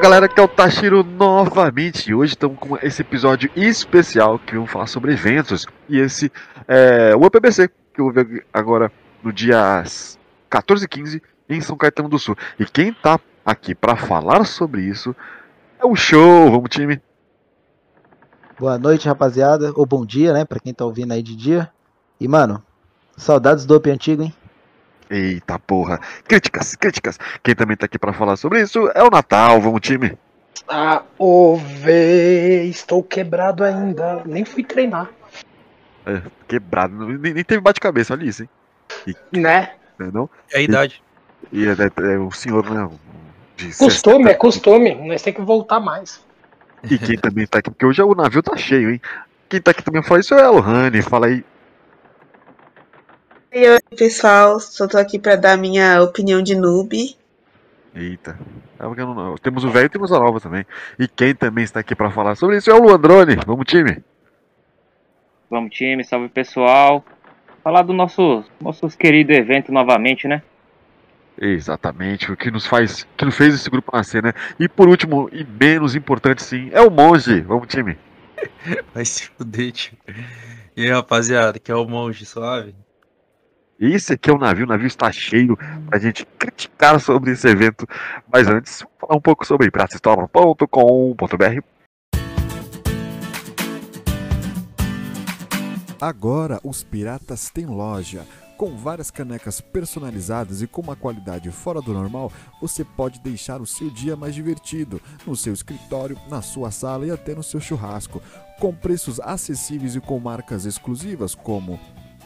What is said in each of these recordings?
Galera, que é o Tashiro novamente. Hoje estamos com esse episódio especial que vamos falar sobre eventos. E esse é o UPBC, que eu vou ver agora no dia 14 e 15 em São Caetano do Sul. E quem tá aqui para falar sobre isso é o show. Vamos, time. Boa noite, rapaziada. Ou bom dia, né? Pra quem tá ouvindo aí de dia. E, mano, saudades do Up antigo, hein? Eita porra. Críticas, críticas. Quem também tá aqui para falar sobre isso é o Natal. Vamos, time. Ah, ouve, estou quebrado ainda. Nem fui treinar. É, quebrado. Nem, nem teve bate-cabeça, olha isso, hein? E, né? Não? É a idade. E, e é, é, é, o senhor, né? Costume, 60. é costume. Nós temos que voltar mais. E quem também tá aqui, porque hoje o navio tá cheio, hein? Quem tá aqui também fala isso é a Lohane. Fala aí. E oi, pessoal. Só tô aqui pra dar minha opinião de noob. Eita. Temos o velho e temos a nova também. E quem também está aqui para falar sobre isso é o Luandrone. Vamos, time. Vamos, time. Salve, pessoal. Falar do nosso, nosso querido evento novamente, né? Exatamente, o que nos faz, que nos fez esse grupo nascer, né? E por último, e menos importante sim, é o Monge. Vamos, time. Vai se fuder, tio. E aí, rapaziada, que é o Monge, suave? Esse aqui é o navio, o navio está cheio pra gente criticar sobre esse evento. Mas antes, falar um pouco sobre praçahistória.com.br. Agora os piratas têm loja. Com várias canecas personalizadas e com uma qualidade fora do normal, você pode deixar o seu dia mais divertido, no seu escritório, na sua sala e até no seu churrasco, com preços acessíveis e com marcas exclusivas como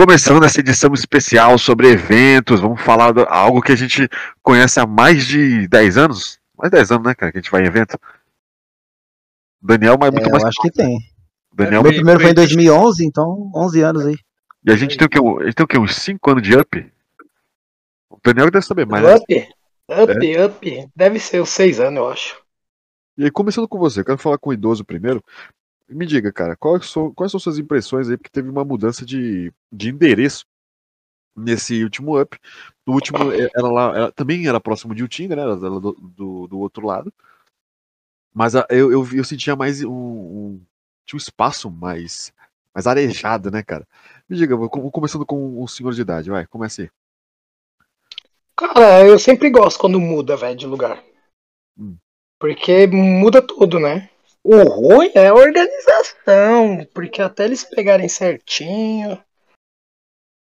Começando essa edição especial sobre eventos, vamos falar de algo que a gente conhece há mais de 10 anos. Mais de 10 anos, né, cara, que a gente vai em evento. Daniel, mas muito é, mais. Eu acho que tem. Daniel, Meu primeiro foi em 2011, então 11 anos aí. E a gente tem o quê? A gente tem o quê? Uns 5 anos de up? O Daniel deve saber mais. Up? Né? Up, é. up. Deve ser os 6 anos, eu acho. E aí, começando com você, eu quero falar com o idoso primeiro. Me diga, cara, quais são, quais são suas impressões aí, porque teve uma mudança de, de endereço nesse último up. No último, ela lá, ela também era próximo de Utinga, né? Ela do, do, do outro lado. Mas a, eu, eu, eu, sentia mais um, um, Tinha um espaço mais, mais arejado, né, cara? Me diga, vou, começando com o senhor de idade, vai, comece aí. Cara, eu sempre gosto quando muda, velho, de lugar. Hum. Porque muda tudo, né? O ruim é a organização, porque até eles pegarem certinho.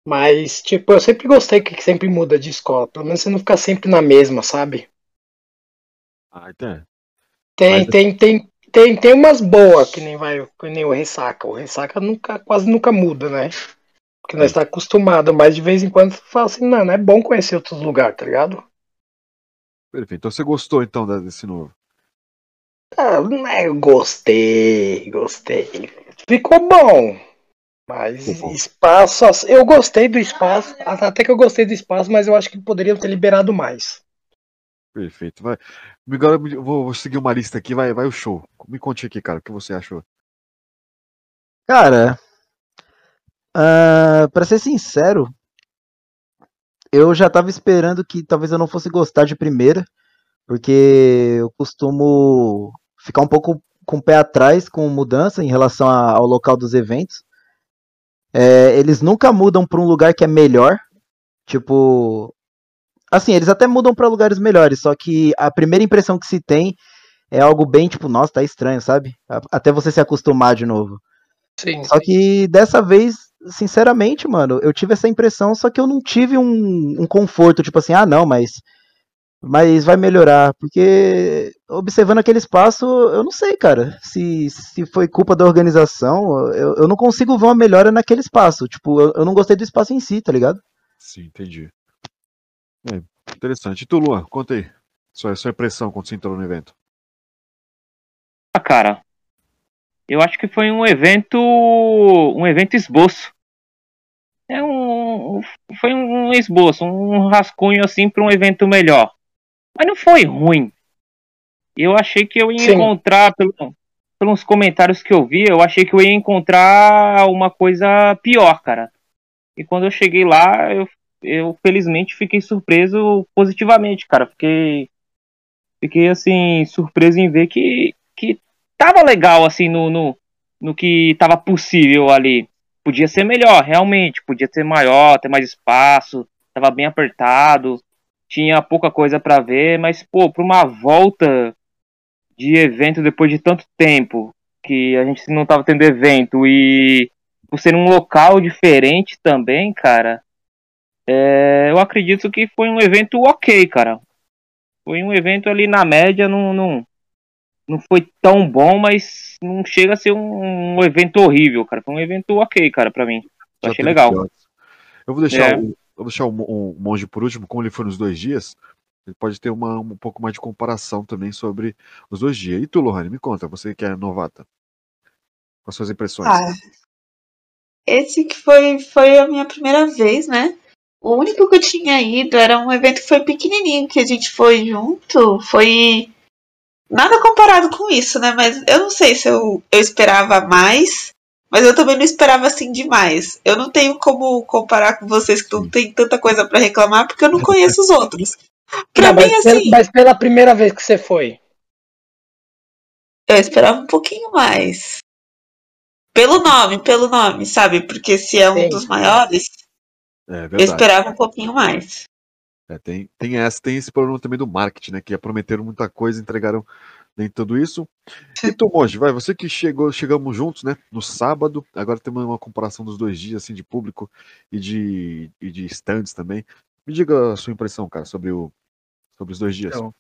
Mas, tipo, eu sempre gostei que sempre muda de escola. Pelo menos você não fica sempre na mesma, sabe? Ah, então. Tem, Mas... tem, tem, tem, tem umas boas que nem vai, que nem o Ressaca. O Ressaca nunca, quase nunca muda, né? Porque nós é. tá acostumado, mas de vez em quando você fala assim, não, não é bom conhecer outros lugares, tá ligado? Perfeito. Então você gostou então desse novo? Ah, né, eu gostei, gostei. Ficou bom. Mas espaço, eu gostei do espaço, até que eu gostei do espaço, mas eu acho que poderiam ter liberado mais. Perfeito. Vai. Agora eu vou, vou seguir uma lista aqui, vai, vai o show. Me conte aqui, cara, o que você achou? Cara, uh, para ser sincero, eu já tava esperando que talvez eu não fosse gostar de primeira, porque eu costumo ficar um pouco com o pé atrás com mudança em relação ao local dos eventos. É, eles nunca mudam para um lugar que é melhor. Tipo. Assim, eles até mudam para lugares melhores, só que a primeira impressão que se tem é algo bem tipo, nossa, tá estranho, sabe? Até você se acostumar de novo. Sim. Só que dessa vez, sinceramente, mano, eu tive essa impressão, só que eu não tive um, um conforto, tipo assim, ah, não, mas mas vai melhorar, porque observando aquele espaço, eu não sei, cara, se, se foi culpa da organização, eu, eu não consigo ver uma melhora naquele espaço, tipo, eu, eu não gostei do espaço em si, tá ligado? Sim, entendi. É, interessante. E tu, Luan, conta aí. Sua, sua impressão quando você entrou no evento. Ah, cara, eu acho que foi um evento, um evento esboço. É um, foi um esboço, um rascunho assim para um evento melhor. Mas não foi ruim. Eu achei que eu ia Sim. encontrar, pelo, pelos comentários que eu vi, eu achei que eu ia encontrar uma coisa pior, cara. E quando eu cheguei lá, eu, eu felizmente fiquei surpreso positivamente, cara. Fiquei, fiquei assim, surpreso em ver que, que tava legal, assim, no, no, no que tava possível ali. Podia ser melhor, realmente. Podia ser maior, ter mais espaço. Tava bem apertado. Tinha pouca coisa pra ver, mas, pô, pra uma volta de evento depois de tanto tempo que a gente não tava tendo evento e por ser um local diferente também, cara, é, eu acredito que foi um evento ok, cara. Foi um evento ali na média, não, não, não foi tão bom, mas não chega a ser um, um evento horrível, cara. Foi um evento ok, cara, pra mim. Eu achei legal. Eu vou deixar, É. o, vou deixar o, o monge por último, como ele foi nos dois dias. Ele pode ter uma, um pouco mais de comparação também sobre os dois dias. E tu, Lohane, me conta, você que é novata. As suas impressões. Ah, esse que foi, foi a minha primeira vez, né? O único que eu tinha ido era um evento que foi pequenininho, que a gente foi junto. Foi nada comparado com isso, né? Mas eu não sei se eu, eu esperava mais, mas eu também não esperava assim demais. Eu não tenho como comparar com vocês que não tem tanta coisa pra reclamar, porque eu não conheço os outros. Pra Não, mim, mas, pela- assim, mas pela primeira vez que você foi. eu esperava um pouquinho mais. Pelo nome, pelo nome, sabe? Porque se é um Sim. dos maiores, É eu esperava um pouquinho mais. É, tem, tem, essa, tem esse problema também do marketing, né? Que prometeram muita coisa, entregaram nem tudo isso. E tu, Monge, vai, você que chegou, chegamos juntos, né? No sábado, agora temos uma comparação dos dois dias, assim, de público e de, e de stands também. Me diga a sua impressão, cara, sobre, o, sobre os dois dias. Então,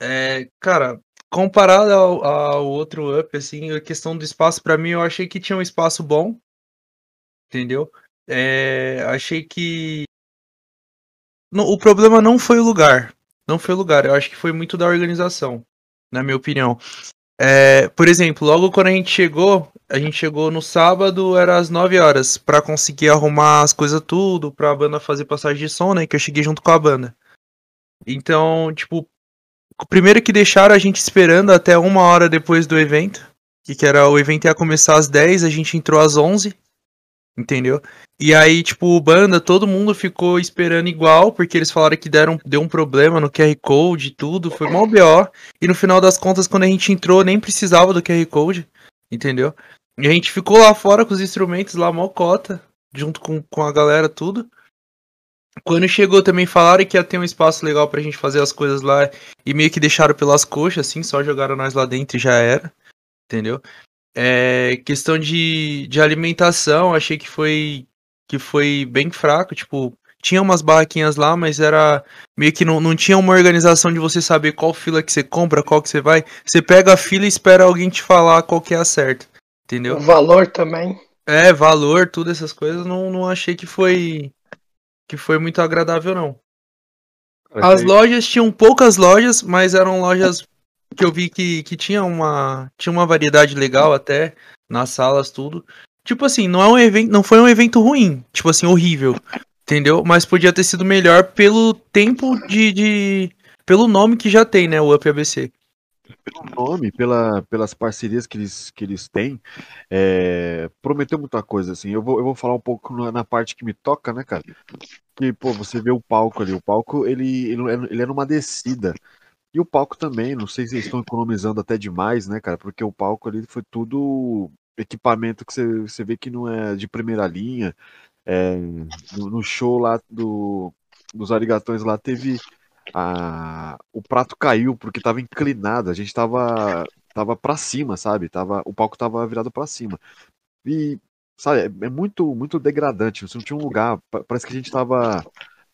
É, cara, comparado ao, ao outro up, assim, a questão do espaço, pra mim, eu achei que tinha um espaço bom, entendeu? É, achei que. O problema não foi o lugar. Não foi o lugar. Eu acho que foi muito da organização, na minha opinião. É, por exemplo, logo quando a gente chegou, a gente chegou no sábado, era às 9 horas, pra conseguir arrumar as coisas tudo, pra banda fazer passagem de som, né? Que eu cheguei junto com a banda. Então, tipo, o primeiro que deixaram a gente esperando até uma hora depois do evento, que, que era o evento ia começar às 10, a gente entrou às 11, entendeu? E aí, tipo, banda, todo mundo ficou esperando igual, porque eles falaram que deram, deu um problema no QR Code e tudo, foi mal BO. E no final das contas, quando a gente entrou, nem precisava do QR Code, entendeu? E a gente ficou lá fora com os instrumentos lá, mocota, junto com, com a galera, tudo. Quando chegou também falaram que ia ter um espaço legal pra gente fazer as coisas lá e meio que deixaram pelas coxas, assim, só jogaram nós lá dentro e já era, entendeu? É, questão de, de alimentação, achei que foi que foi bem fraco, tipo, tinha umas barraquinhas lá, mas era meio que não, não tinha uma organização de você saber qual fila que você compra, qual que você vai. Você pega a fila e espera alguém te falar qual que é a certa, entendeu? O valor também. É, valor, tudo essas coisas, não, não achei que foi que foi muito agradável não. As lojas tinham poucas lojas, mas eram lojas que eu vi que, que tinha uma tinha uma variedade legal até nas salas tudo. Tipo assim, não é um evento, não foi um evento ruim, tipo assim, horrível, entendeu? Mas podia ter sido melhor pelo tempo de, de pelo nome que já tem, né, o Up ABC. pelo nome, pela, pelas parcerias que eles, que eles têm, é, prometeu muita coisa, assim. Eu vou, eu vou falar um pouco na, na parte que me toca, né, cara? Que, pô, você vê o palco ali. O palco, ele, ele, ele é numa descida. E o palco também, não sei se eles estão economizando até demais, né, cara? Porque o palco ali foi tudo equipamento que você, você vê que não é de primeira linha. É, no, no show lá do, dos Arigatões lá teve a, o prato caiu porque tava inclinado, a gente tava tava para cima, sabe? Tava, o palco tava virado para cima. E sabe, é, é muito muito degradante, você não tinha um lugar, pa- parece que a gente tava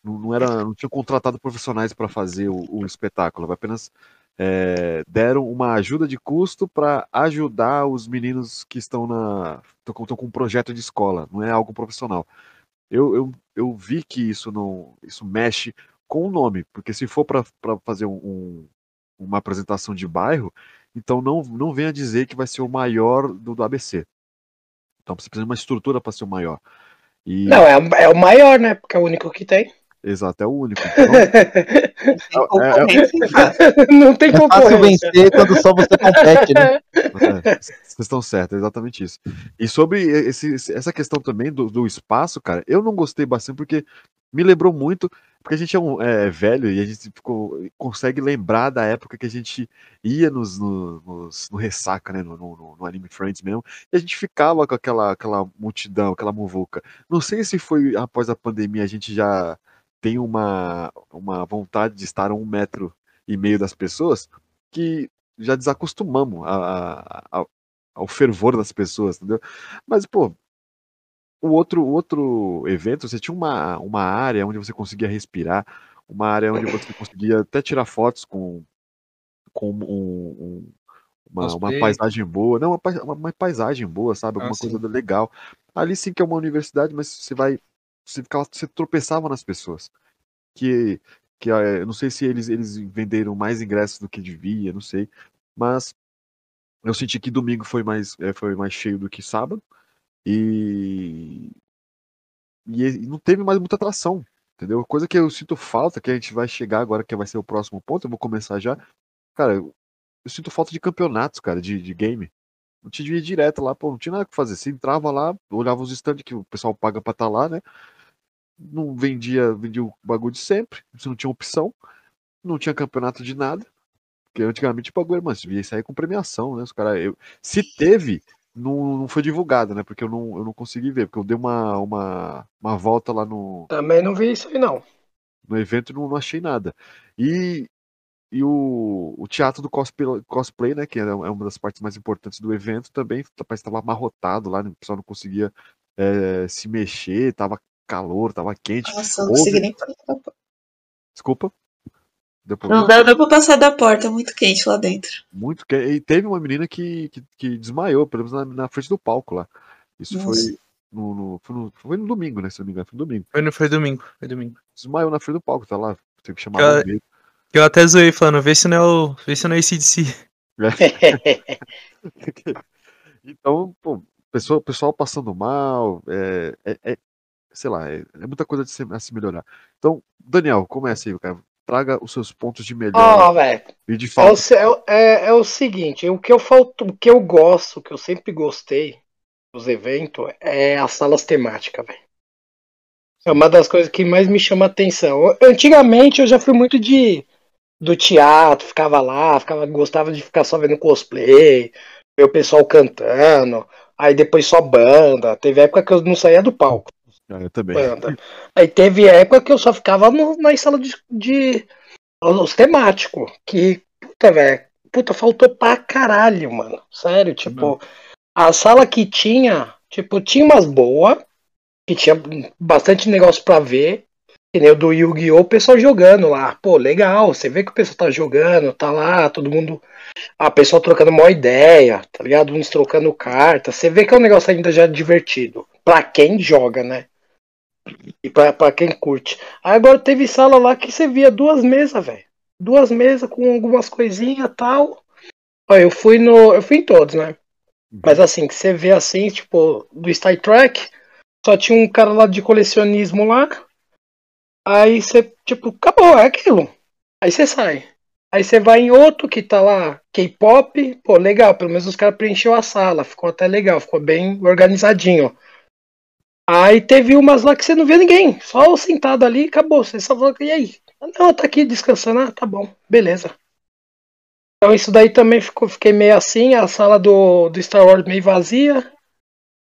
não, não era, não tinha contratado profissionais para fazer o, o espetáculo, apenas é, deram uma ajuda de custo para ajudar os meninos que estão na estão com um projeto de escola, não é algo profissional. eu, eu, eu vi que isso não isso mexe com o nome, porque se for para fazer um, um, uma apresentação de bairro, então não, não venha dizer que vai ser o maior do, do ABC. Então você precisa de uma estrutura para ser o maior. E... Não, é, é o maior, né? Porque é o único que tem. Exato, é o único. Então, é, é, não tem concorrência. É fácil vencer quando só você compete, né? É, vocês estão certos, é exatamente isso. E sobre esse, essa questão também do, do espaço, cara, eu não gostei bastante porque me lembrou muito, porque a gente é, um, é velho e a gente ficou, consegue lembrar da época que a gente ia nos, no, nos, no ressaca, né, no, no, no, Anime Friends mesmo, e a gente ficava com aquela, aquela multidão, aquela muvuca. Não sei se foi após a pandemia a gente já tem uma, uma vontade de estar a um metro e meio das pessoas que já desacostumamos a, a, ao fervor das pessoas, entendeu? Mas, pô, o outro, o outro evento, você tinha uma, uma área onde você conseguia respirar, uma área onde você conseguia até tirar fotos com, com um, um, uma, uma, paisagem boa. Não, uma, uma paisagem boa, sabe? Alguma ah, coisa legal. Ali sim que é uma universidade, mas você vai. Você, ficava, você tropeçava nas pessoas. Que, que eu não sei se eles, eles venderam mais ingressos do que devia, não sei. Mas eu senti que domingo foi mais, é, foi mais cheio do que sábado. E, e não teve mais muita atração, entendeu? Coisa que eu sinto falta, que a gente vai chegar agora, que vai ser o próximo ponto, eu vou começar já. Cara, eu, eu sinto falta de campeonatos, cara, de, de game. Não tinha ir direto lá, pô, não tinha nada que fazer. Você entrava lá, olhava os stands que o pessoal paga pra estar tá lá, né? Não vendia, vendia o bagulho de sempre, você não tinha opção, não tinha campeonato de nada. Porque antigamente o bagulho, mano, você via sair com premiação, né? Os cara, eu, se teve, não, não foi divulgado, né? Porque eu não, eu não consegui ver, porque eu dei uma, uma, uma volta lá no. Também não vi isso aí, não. No evento não, não achei nada. E, e o, o teatro do cosplay, cosplay, né? Que é, é uma das partes mais importantes do evento, também parece que estava amarrotado lá, né, o pessoal não conseguia é, se mexer, tava calor, tava quente. Nossa, não Houve... consegui nem. Desculpa. Depois... Não dá, dá pra passar da porta, muito quente lá dentro. Muito quente. E teve uma menina que, que, que desmaiou, pelo menos na, na, frente do palco lá. Isso foi no, no, foi no, foi no. domingo, né? Se não me engano, foi no domingo. Foi, no, foi domingo, foi domingo. Desmaiou na frente do palco, tá lá. Teve que chamar eu, eu até zoei falando, vê se não é o. Vê se não é esse de si. então, pô, pessoal, pessoal passando mal, é, é, é sei lá, é, é, muita coisa de se, a se melhorar. Então, Daniel, começa aí, cara traga os seus pontos de melhora. Oh. E de falta. É, é, é, o seguinte, o que eu falto, o que eu gosto, o que eu sempre gostei dos eventos é as salas temáticas, velho. É uma das coisas que mais me chama atenção. Antigamente eu já fui muito de do teatro, ficava lá, ficava, gostava de ficar só vendo cosplay, ver o pessoal cantando, aí depois só banda. Teve época que eu não saía do palco. Ah, eu também. Banda. Aí teve época que eu só ficava no, na sala de, de os temáticos. Que, puta, velho. Puta, faltou pra caralho, mano. Sério, tipo, Não. a sala que tinha, tipo, tinha umas boas, que tinha bastante negócio pra ver. Que nem o do Yu-Gi-Oh! o pessoal jogando lá. Pô, legal. Você vê que o pessoal tá jogando, tá lá, todo mundo. A pessoa trocando uma ideia, tá ligado? Uns trocando carta. Você vê que é um negócio ainda já divertido. Pra quem joga, né? E pra, pra quem curte. Aí agora teve sala lá que você via duas mesas, velho. Duas mesas com algumas coisinhas e tal. Olha, eu fui no. Eu fui em todos, né? Uhum. Mas assim, que você vê assim, tipo, do Star Trek, só tinha um cara lá de colecionismo lá. Aí você, tipo, acabou, é aquilo. Aí você sai. Aí você vai em outro que tá lá, K-pop, pô, legal, pelo menos os caras preencheu a sala, ficou até legal, ficou bem organizadinho. Aí teve umas lá que você não vê ninguém, só sentado ali acabou. Você só falou, e aí? Não, tá aqui descansando, ah, tá bom, beleza. Então isso daí também ficou, fiquei meio assim, a sala do, do Star Wars meio vazia.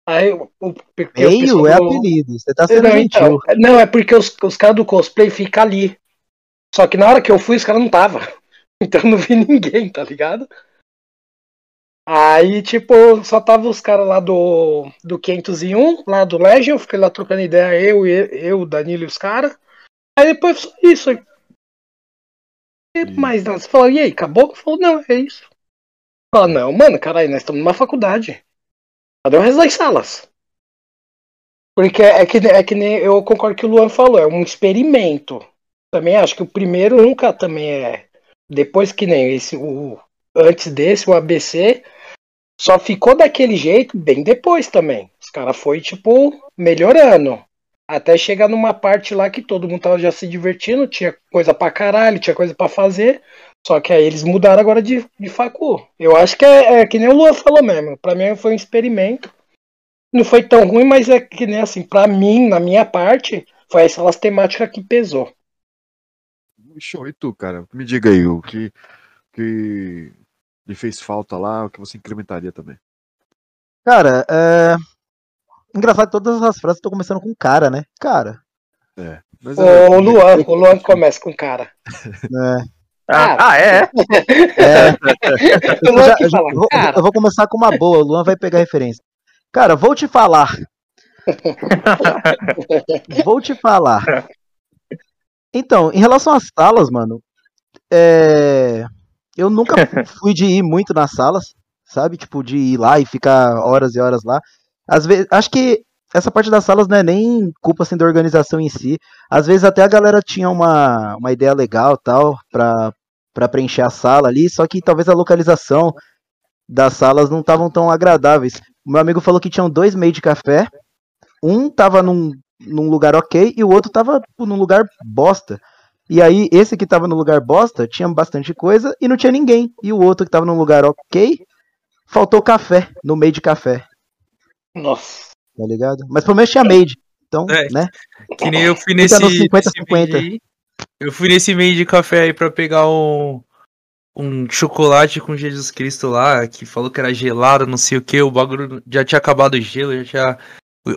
Aí, o, o, meio é apelido, você tá sendo não, então, não, é porque os, os caras do cosplay ficam ali. Só que na hora que eu fui, os caras não tava. Então eu não vi ninguém, tá ligado? Aí, tipo, só tava os caras lá do, do 501, lá do Legion, fiquei lá trocando ideia, eu, eu, Danilo e os caras. Aí depois isso. E mais nada. Você falou, e aí, acabou? Falou, não, é isso. Fala, não, mano, caralho, nós estamos numa faculdade. Cadê o resto das salas? Porque é que, é que nem eu concordo que o Luan falou, é um experimento. Também acho que o primeiro nunca também é. Depois que nem esse, o antes desse, o ABC, só ficou daquele jeito bem depois também. Os caras foi tipo melhorando. Até chegar numa parte lá que todo mundo tava já se divertindo, tinha coisa pra caralho, tinha coisa pra fazer. Só que aí eles mudaram agora de, de facu. Eu acho que é, é que nem o Luan falou mesmo. Pra mim foi um experimento. Não foi tão ruim, mas é que nem assim, pra mim, na minha parte, foi essa as temática que pesou. Show, e tu, cara? Me diga aí o que, que lhe fez falta lá, o que você incrementaria também. Cara, é. Engraçado que todas as frases estão começando com cara, né? Cara. É. Mas O é- Luan, o Luan que começa com cara. É. Ah, ah, é? É, O Luan já- vou- eu vou começar com uma boa, o Luan vai pegar referência. Cara, vou te falar. vou te falar. Então, em relação às salas, mano, é, eu nunca fui de ir muito nas salas, sabe? Tipo, de ir lá e ficar horas e horas lá. Às vezes, acho que essa parte das salas não é nem culpa assim, da organização em si. Às vezes até a galera tinha uma, uma ideia legal tal pra, pra preencher a sala ali, só que talvez a localização das salas não estavam tão agradáveis. O meu amigo falou que tinham dois meios de café. Um tava num, num lugar ok e o outro tava tipo, num lugar bosta. E aí, esse que tava no lugar bosta tinha bastante coisa e não tinha ninguém. E o outro que tava num lugar ok, faltou café no meio de café, Nossa. tá ligado? Mas pelo menos tinha made. Então, É. né? Que nem eu fui nesse. no 50, nesse meio 50. aí. Eu fui nesse meio de café aí pra pegar um, um chocolate com Jesus Cristo lá, que falou que era gelado, não sei o que, o bagulho já tinha acabado o gelo, já tinha.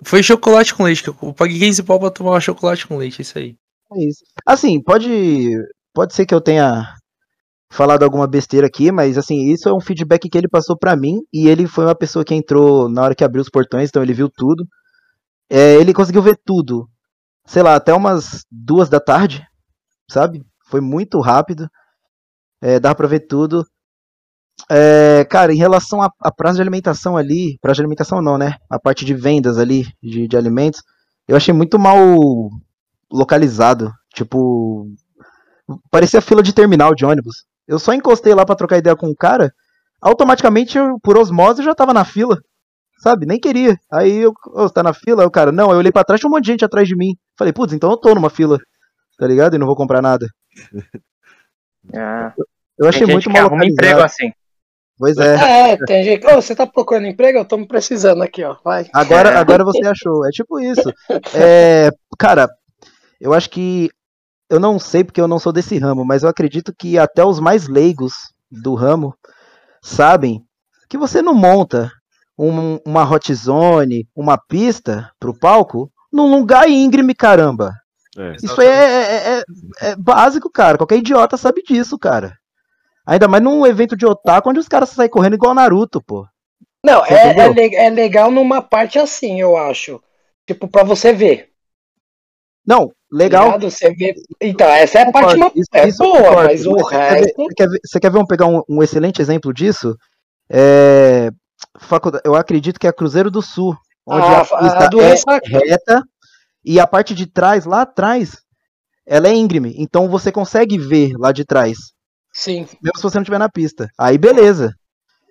Foi chocolate com leite, que eu paguei 15 pau pra tomar chocolate com leite, isso aí. É isso. Assim, pode, pode ser que eu tenha falado alguma besteira aqui, mas assim, isso é um feedback que ele passou pra mim e ele foi uma pessoa que entrou na hora que abriu os portões, então ele viu tudo. É, ele conseguiu ver tudo, sei lá, até umas duas da tarde, sabe? Foi muito rápido. É, dava pra ver tudo. É, cara, em relação à à praça de alimentação ali, praça de alimentação não, né? A parte de vendas ali de, de alimentos, eu achei muito mal localizado. Tipo, parecia fila de terminal de ônibus. Eu só encostei lá pra trocar ideia com o cara, automaticamente, eu, por osmose, eu já tava na fila. Sabe? Nem queria. Aí eu, ô, você tá na fila? Aí o cara, não, eu olhei pra trás, tinha um monte de gente atrás de mim. Falei, putz, então eu tô numa fila. Tá ligado? E não vou comprar nada. Ah, Eu achei tem gente muito mal localizado. emprego assim. Pois é. É, tem gente. Ô, você tá procurando emprego? Eu tô me precisando aqui, ó. Vai. Agora, agora você achou. É tipo isso. É, cara, eu acho que. Eu não sei porque eu não sou desse ramo, mas eu acredito que até os mais leigos do ramo sabem que você não monta um- uma hot zone, uma pista pro palco num lugar íngreme, caramba. É. Isso aí é, é- é- é básico, cara. Qualquer idiota sabe disso, cara. Ainda mais num evento de otaku onde os caras saem correndo igual Naruto, pô. Não, é, é, é legal numa parte assim, eu acho. Tipo, pra você ver. Não, legal. ligado? Você vê. Então, essa é a parte isso- é boa, mas o resto. Você quer ver, você quer ver um, pegar um, um excelente exemplo disso? É, eu acredito que é Cruzeiro do Sul, onde Ah, a pista é ressaca. reta e a parte de trás, lá atrás, ela é íngreme. Então você consegue ver lá de trás, Sim. mesmo se você não estiver na pista. Aí beleza.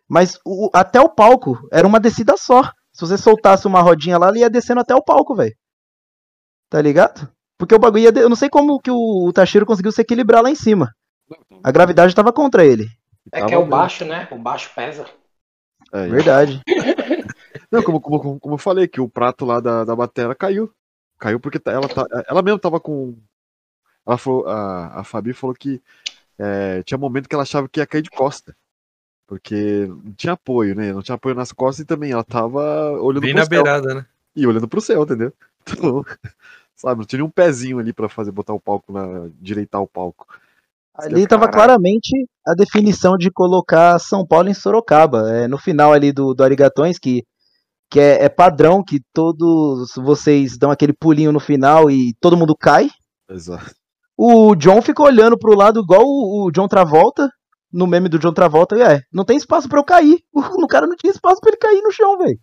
Mas o- até o palco era uma descida só. Se você soltasse uma rodinha lá, ele ia descendo até o palco, velho. Tá ligado? Porque o bagulho ia. de- Eu não sei como que o, o Tashiro conseguiu se equilibrar lá em cima. A gravidade tava contra ele. É Tava que é o baixo, né? O baixo pesa. É, Verdade. Não, como, como, como- eu falei, que o prato lá da, da batera caiu. Caiu porque tá- ela, tá, ela mesmo tava com. Ela falou, a, a Fabi falou que é, tinha momento que ela achava que ia cair de costa. Porque não tinha apoio, né? Não tinha apoio nas costas e também ela tava olhando Bem pro na céu. beirada, né? E olhando pro céu, entendeu? Então, sabe, não tinha nenhum pezinho ali pra fazer, botar o palco, na, direitar o palco. Ali tava Caralho. claramente a definição de colocar São Paulo em Sorocaba. É, no final ali do, do Arigatões, que, que é, é padrão que todos vocês dão aquele pulinho no final e todo mundo cai. Exato. O John ficou olhando pro lado igual o, o John Travolta, no meme do John Travolta, e é, não tem espaço pra eu cair. O cara não tinha espaço pra ele cair no chão, velho.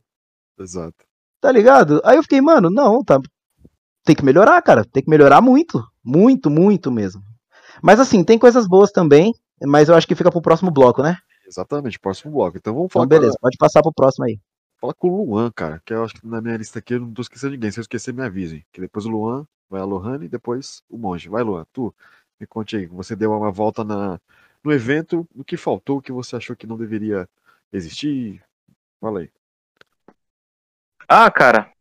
Exato. Tá ligado? Aí eu fiquei, mano, não, tá. Tem que melhorar, cara. Tem que melhorar muito. Muito, muito mesmo. Mas assim, tem coisas boas também, mas eu acho que fica pro próximo bloco, né? Exatamente, próximo bloco. Então vamos Então, falar beleza, pode passar pro próximo aí. Fala com o Luan, cara, que eu acho que na minha lista aqui eu não tô esquecendo ninguém. Se eu esquecer, me avisem. Que depois o Luan, vai a Lohane e depois o Monge. Vai, Luan, tu, me conte aí. Você deu uma volta na, no evento, o que faltou, o que você achou que não deveria existir? Fala aí. Ah, cara,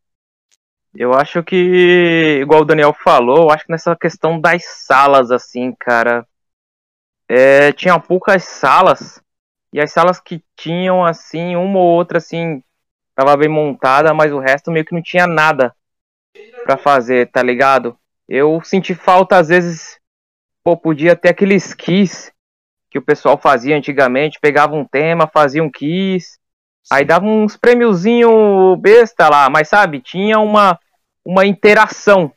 eu acho que, igual o Daniel falou, eu acho que nessa questão das salas, assim, cara, é, tinha poucas salas, e as salas que tinham, assim, uma ou outra, assim, tava bem montada, mas o resto meio que não tinha nada pra fazer, tá ligado? Eu senti falta, às vezes, pô, podia ter aqueles quiz que o pessoal fazia antigamente, pegava um tema, fazia um quiz, Aí dava uns prêmiozinho besta lá, mas sabe, tinha uma, uma interação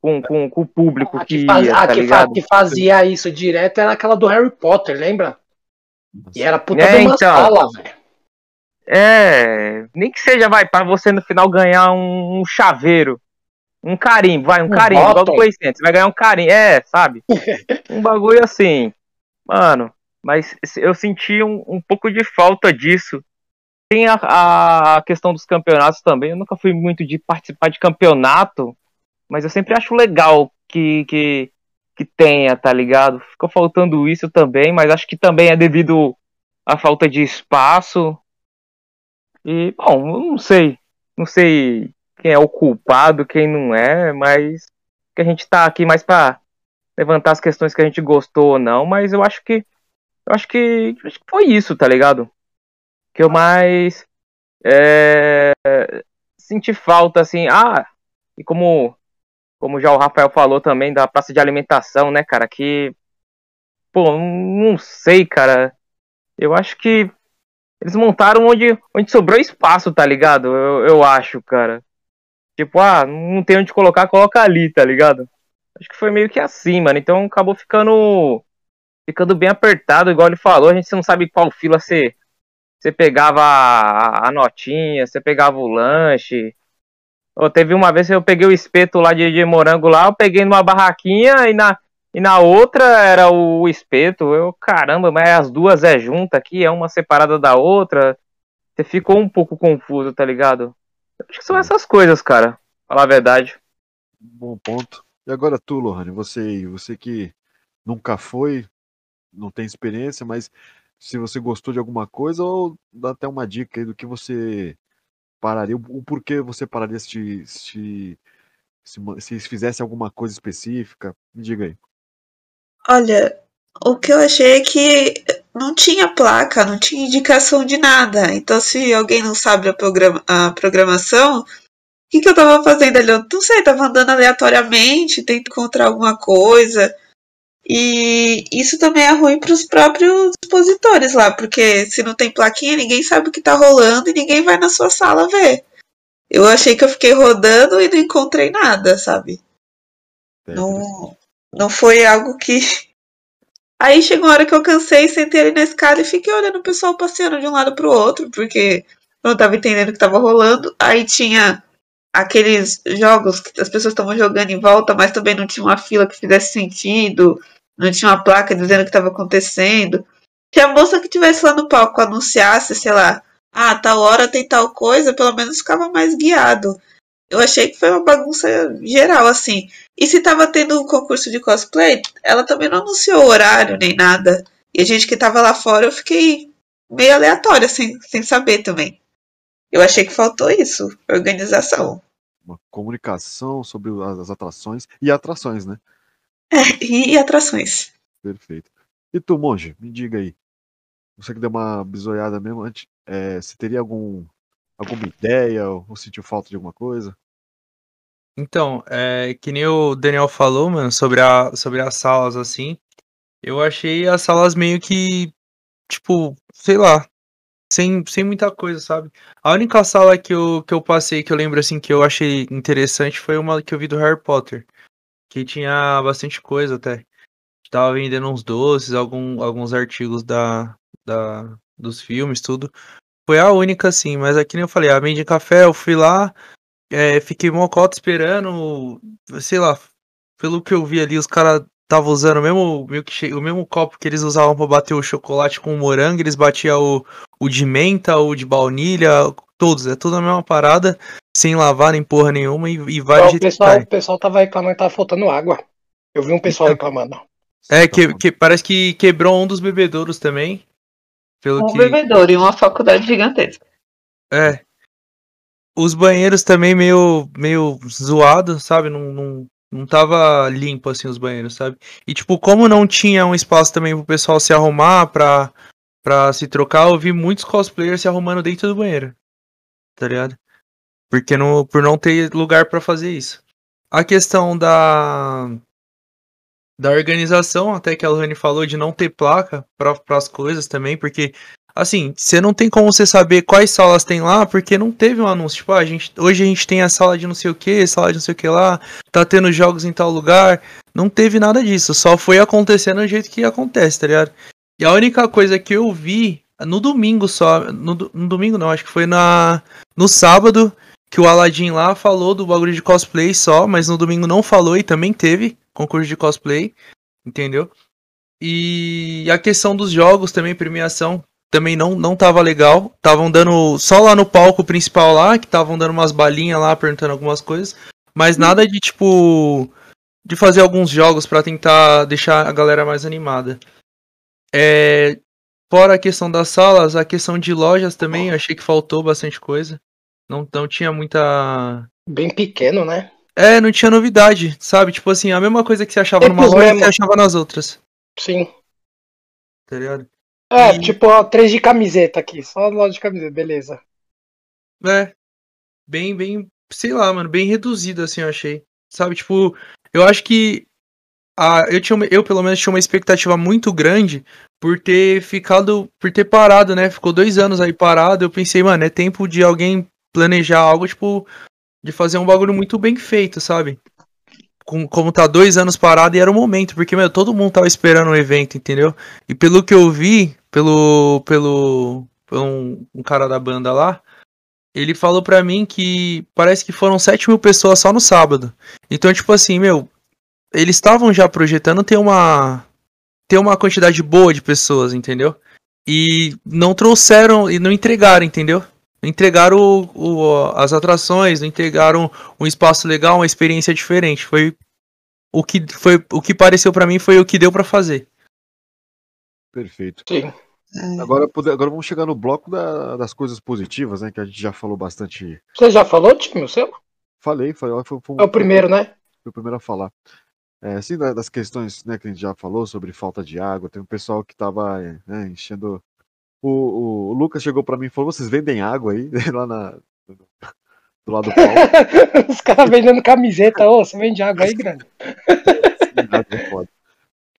com, com, com o público A que que, faz- ia, a tá que que fazia isso direto era aquela do Harry Potter, lembra? E era puta É, de uma então. sala, velho. É, nem que seja, vai, pra você no final ganhar um, um chaveiro, um carimbo, vai, um Um carimbo, igual do. Play Center, você vai ganhar um carimbo, é, sabe? um bagulho assim, mano, mas eu senti um, um pouco de falta disso. Tem a, a questão dos campeonatos também, eu nunca fui muito de participar de campeonato, mas eu sempre acho legal que, que, que tenha, tá ligado? Ficou faltando isso também, mas acho que também é devido à falta de espaço. E, bom, eu não sei. Não sei quem é o culpado, quem não é, mas que a gente tá aqui mais pra levantar as questões que a gente gostou ou não, mas eu acho que eu acho que acho que foi isso, tá ligado? Que eu mais é, senti falta assim, ah, e como como já o Rafael falou também da praça de alimentação, né, cara, que pô, não sei, cara. Eu acho que eles montaram onde, onde sobrou espaço, tá ligado? Eu, eu acho, cara. Tipo, ah, não tem onde colocar, coloca ali, tá ligado? Acho que foi meio que assim, mano. Então acabou ficando ficando bem apertado, igual ele falou. A gente não sabe qual fila você você pegava a, a notinha, você pegava o lanche. Teve uma vez que eu peguei o espeto lá de, de morango lá, eu peguei numa barraquinha e na, e na outra era o espeto. Eu, caramba, mas as duas é junta aqui, é uma separada da outra. Você ficou um pouco confuso, tá ligado? Eu acho que são essas coisas, cara. Falar a verdade. Bom ponto. E agora tu, Lohane, você, você que nunca foi, não tem experiência, mas se você gostou de alguma coisa, ou dá até uma dica aí do que você pararia, o porquê você pararia se, se, se, se fizesse alguma coisa específica. Me diga aí. Olha, o que eu achei é que não tinha placa, não tinha indicação de nada. Então, se alguém não sabe a, programa- a programação, o que, que eu tava fazendo ali? Eu não sei, tava andando aleatoriamente, tento encontrar alguma coisa. E isso também é ruim para os próprios expositores lá, porque se não tem plaquinha, ninguém sabe o que tá rolando e ninguém vai na sua sala ver. Eu achei que eu fiquei rodando e não encontrei nada, sabe? É, Não, não foi algo que. Aí chegou uma hora que eu cansei, sentei ali na escada e fiquei olhando o pessoal passeando de um lado pro outro, porque eu não tava entendendo o que tava rolando. Aí tinha aqueles jogos que as pessoas estavam jogando em volta, mas também não tinha uma fila que fizesse sentido, não tinha uma placa dizendo o que estava acontecendo. Se a moça que tivesse lá no palco anunciasse, sei lá, ah, tal hora tem tal coisa, pelo menos ficava mais guiado. Eu achei que foi uma bagunça geral, assim. E se tava tendo um concurso de cosplay, ela também não anunciou horário nem nada. E a gente que tava lá fora, eu fiquei meio aleatória, sem, sem saber também. Eu achei que faltou isso, organização. Uma comunicação sobre as, as atrações e atrações, né? E, e atrações. Perfeito. E tu, monge, me diga aí. Você que deu uma bisoiada mesmo antes, é, você teria algum, alguma ideia ou sentiu falta de alguma coisa? Então, é, que nem o Daniel falou, mano, sobre, a, sobre as salas assim. Eu achei as salas meio que, tipo, sei lá, sem, sem muita coisa, sabe? A única sala que eu, que eu passei, que eu lembro assim, que eu achei interessante foi uma que eu vi do Harry Potter. Que tinha bastante coisa até. Tava vendendo uns doces, algum, alguns artigos da, da, dos filmes, tudo. Foi a única, sim, mas aqui nem eu falei, a Made Café, eu fui lá, é, fiquei mocota esperando, sei lá, pelo que eu vi ali, os caras estavam usando o mesmo, o mesmo copo que eles usavam para bater o chocolate com o morango, eles batiam o, o de menta, o de baunilha, todos, é tudo a mesma parada, sem lavar nem porra nenhuma e, e vai Não, o, pessoal, o pessoal tava reclamando que tava faltando água. Eu vi um pessoal reclamando. É, que, que parece que quebrou um dos bebedouros também. Pelo um que... bebedouro e uma faculdade gigantesca. É. Os banheiros também meio, meio zoados, sabe? Não, não, não tava limpo assim os banheiros, sabe? E tipo, como não tinha um espaço também pro pessoal se arrumar pra, pra se trocar, eu vi muitos cosplayers se arrumando dentro do banheiro. Tá ligado? Porque não, por não ter lugar para fazer isso. A questão da da organização, até que a Lani falou de não ter placa para as coisas também, porque assim, você não tem como você saber quais salas tem lá, porque não teve um anúncio. Tipo, ah, a gente, hoje a gente tem a sala de não sei o que, sala de não sei o que lá, tá tendo jogos em tal lugar. Não teve nada disso, só foi acontecendo do jeito que acontece, tá ligado? E a única coisa que eu vi no domingo só, no, no domingo não, acho que foi na no sábado que o Aladdin lá falou do bagulho de cosplay só, mas no domingo não falou e também teve concurso de cosplay, entendeu? E a questão dos jogos também, premiação, também não, não tava legal. Estavam dando só lá no palco principal lá, que estavam dando umas balinhas lá, perguntando algumas coisas. Mas hum. nada de tipo. De fazer alguns jogos para tentar deixar a galera mais animada. É, fora a questão das salas, a questão de lojas também, achei que faltou bastante coisa. Não, não tinha muita. Bem pequeno, né? É, não tinha novidade, sabe? Tipo assim, a mesma coisa que você achava numa loja, mesmo. você achava nas outras. Sim. Tá ligado? É, e... tipo, ó, três de camiseta aqui, só loja de camiseta, beleza. É. Bem, bem, sei lá, mano, bem reduzido assim, eu achei. Sabe, tipo, eu acho que eu, tinha, eu pelo menos tinha uma expectativa muito grande por ter ficado, por ter parado, né? Ficou dois anos aí parado. Eu pensei, mano, é tempo de alguém planejar algo, tipo, de fazer um bagulho muito bem feito, sabe? Com, como tá dois anos parado e era o momento, porque, meu, todo mundo tava esperando o um evento, entendeu? E pelo que eu vi, pelo. pelo. pelo um, um, cara da banda lá, ele falou pra mim que parece que foram 7 mil pessoas só no sábado. Então, tipo assim, meu, eles estavam já projetando ter uma. ter uma quantidade boa de pessoas, entendeu? E não trouxeram e não entregaram, entendeu? entregaram o, o, as atrações, entregaram um espaço legal, uma experiência diferente. Foi o que foi o que pareceu para mim foi o que deu para fazer. Perfeito. Sim. É. Agora, agora vamos chegar no bloco da, das coisas positivas, né? Que a gente já falou bastante. Você já falou, time, o seu? Falei, foi, foi, foi, é o primeiro, né? Foi o primeiro a falar. É, assim, das questões né, que a gente já falou sobre falta de água, tem um pessoal que tava né, enchendo o, o Lucas chegou para mim e falou: vocês vendem água aí? Lá na, do lado do palco. Os caras vendendo camiseta, ô, você vende água aí, grande.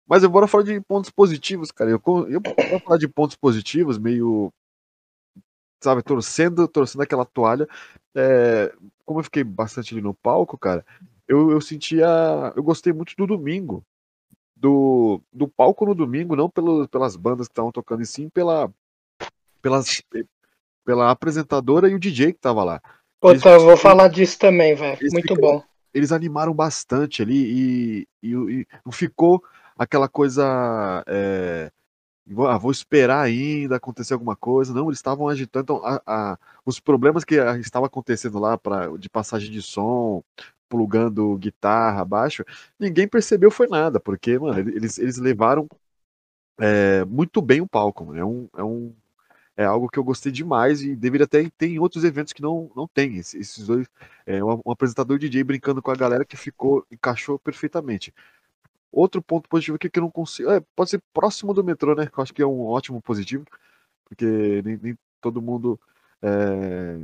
Mas eu bora falar de pontos positivos, cara. Eu, eu vou falar de pontos positivos, meio. Sabe, torcendo, torcendo aquela toalha. É, como eu fiquei bastante ali no palco, cara, eu, eu sentia. Eu gostei muito do domingo. Do, do palco no domingo, não pelo, pelas bandas que estavam tocando, e sim pela, pelas, pela apresentadora e o DJ que tava lá. Puta, eles, eu vou falar disso também, velho. Muito bom. Eles animaram bastante ali e, e, e não ficou aquela coisa. É, ah, vou esperar ainda acontecer alguma coisa. Não, eles estavam agitando. Então, a, a, os problemas que estavam acontecendo lá pra, de passagem de som, plugando guitarra, baixo, ninguém percebeu foi nada, porque, mano, eles, eles levaram é, muito bem o palco. É um, é um é algo que eu gostei demais e deveria até ter em outros eventos que não, não tem. Esses dois, é, um, um apresentador DJ brincando com a galera que ficou, encaixou perfeitamente. Outro ponto positivo aqui que eu não consigo. É, pode ser próximo do metrô, né? Que eu acho que é um ótimo positivo, porque nem, nem todo mundo é,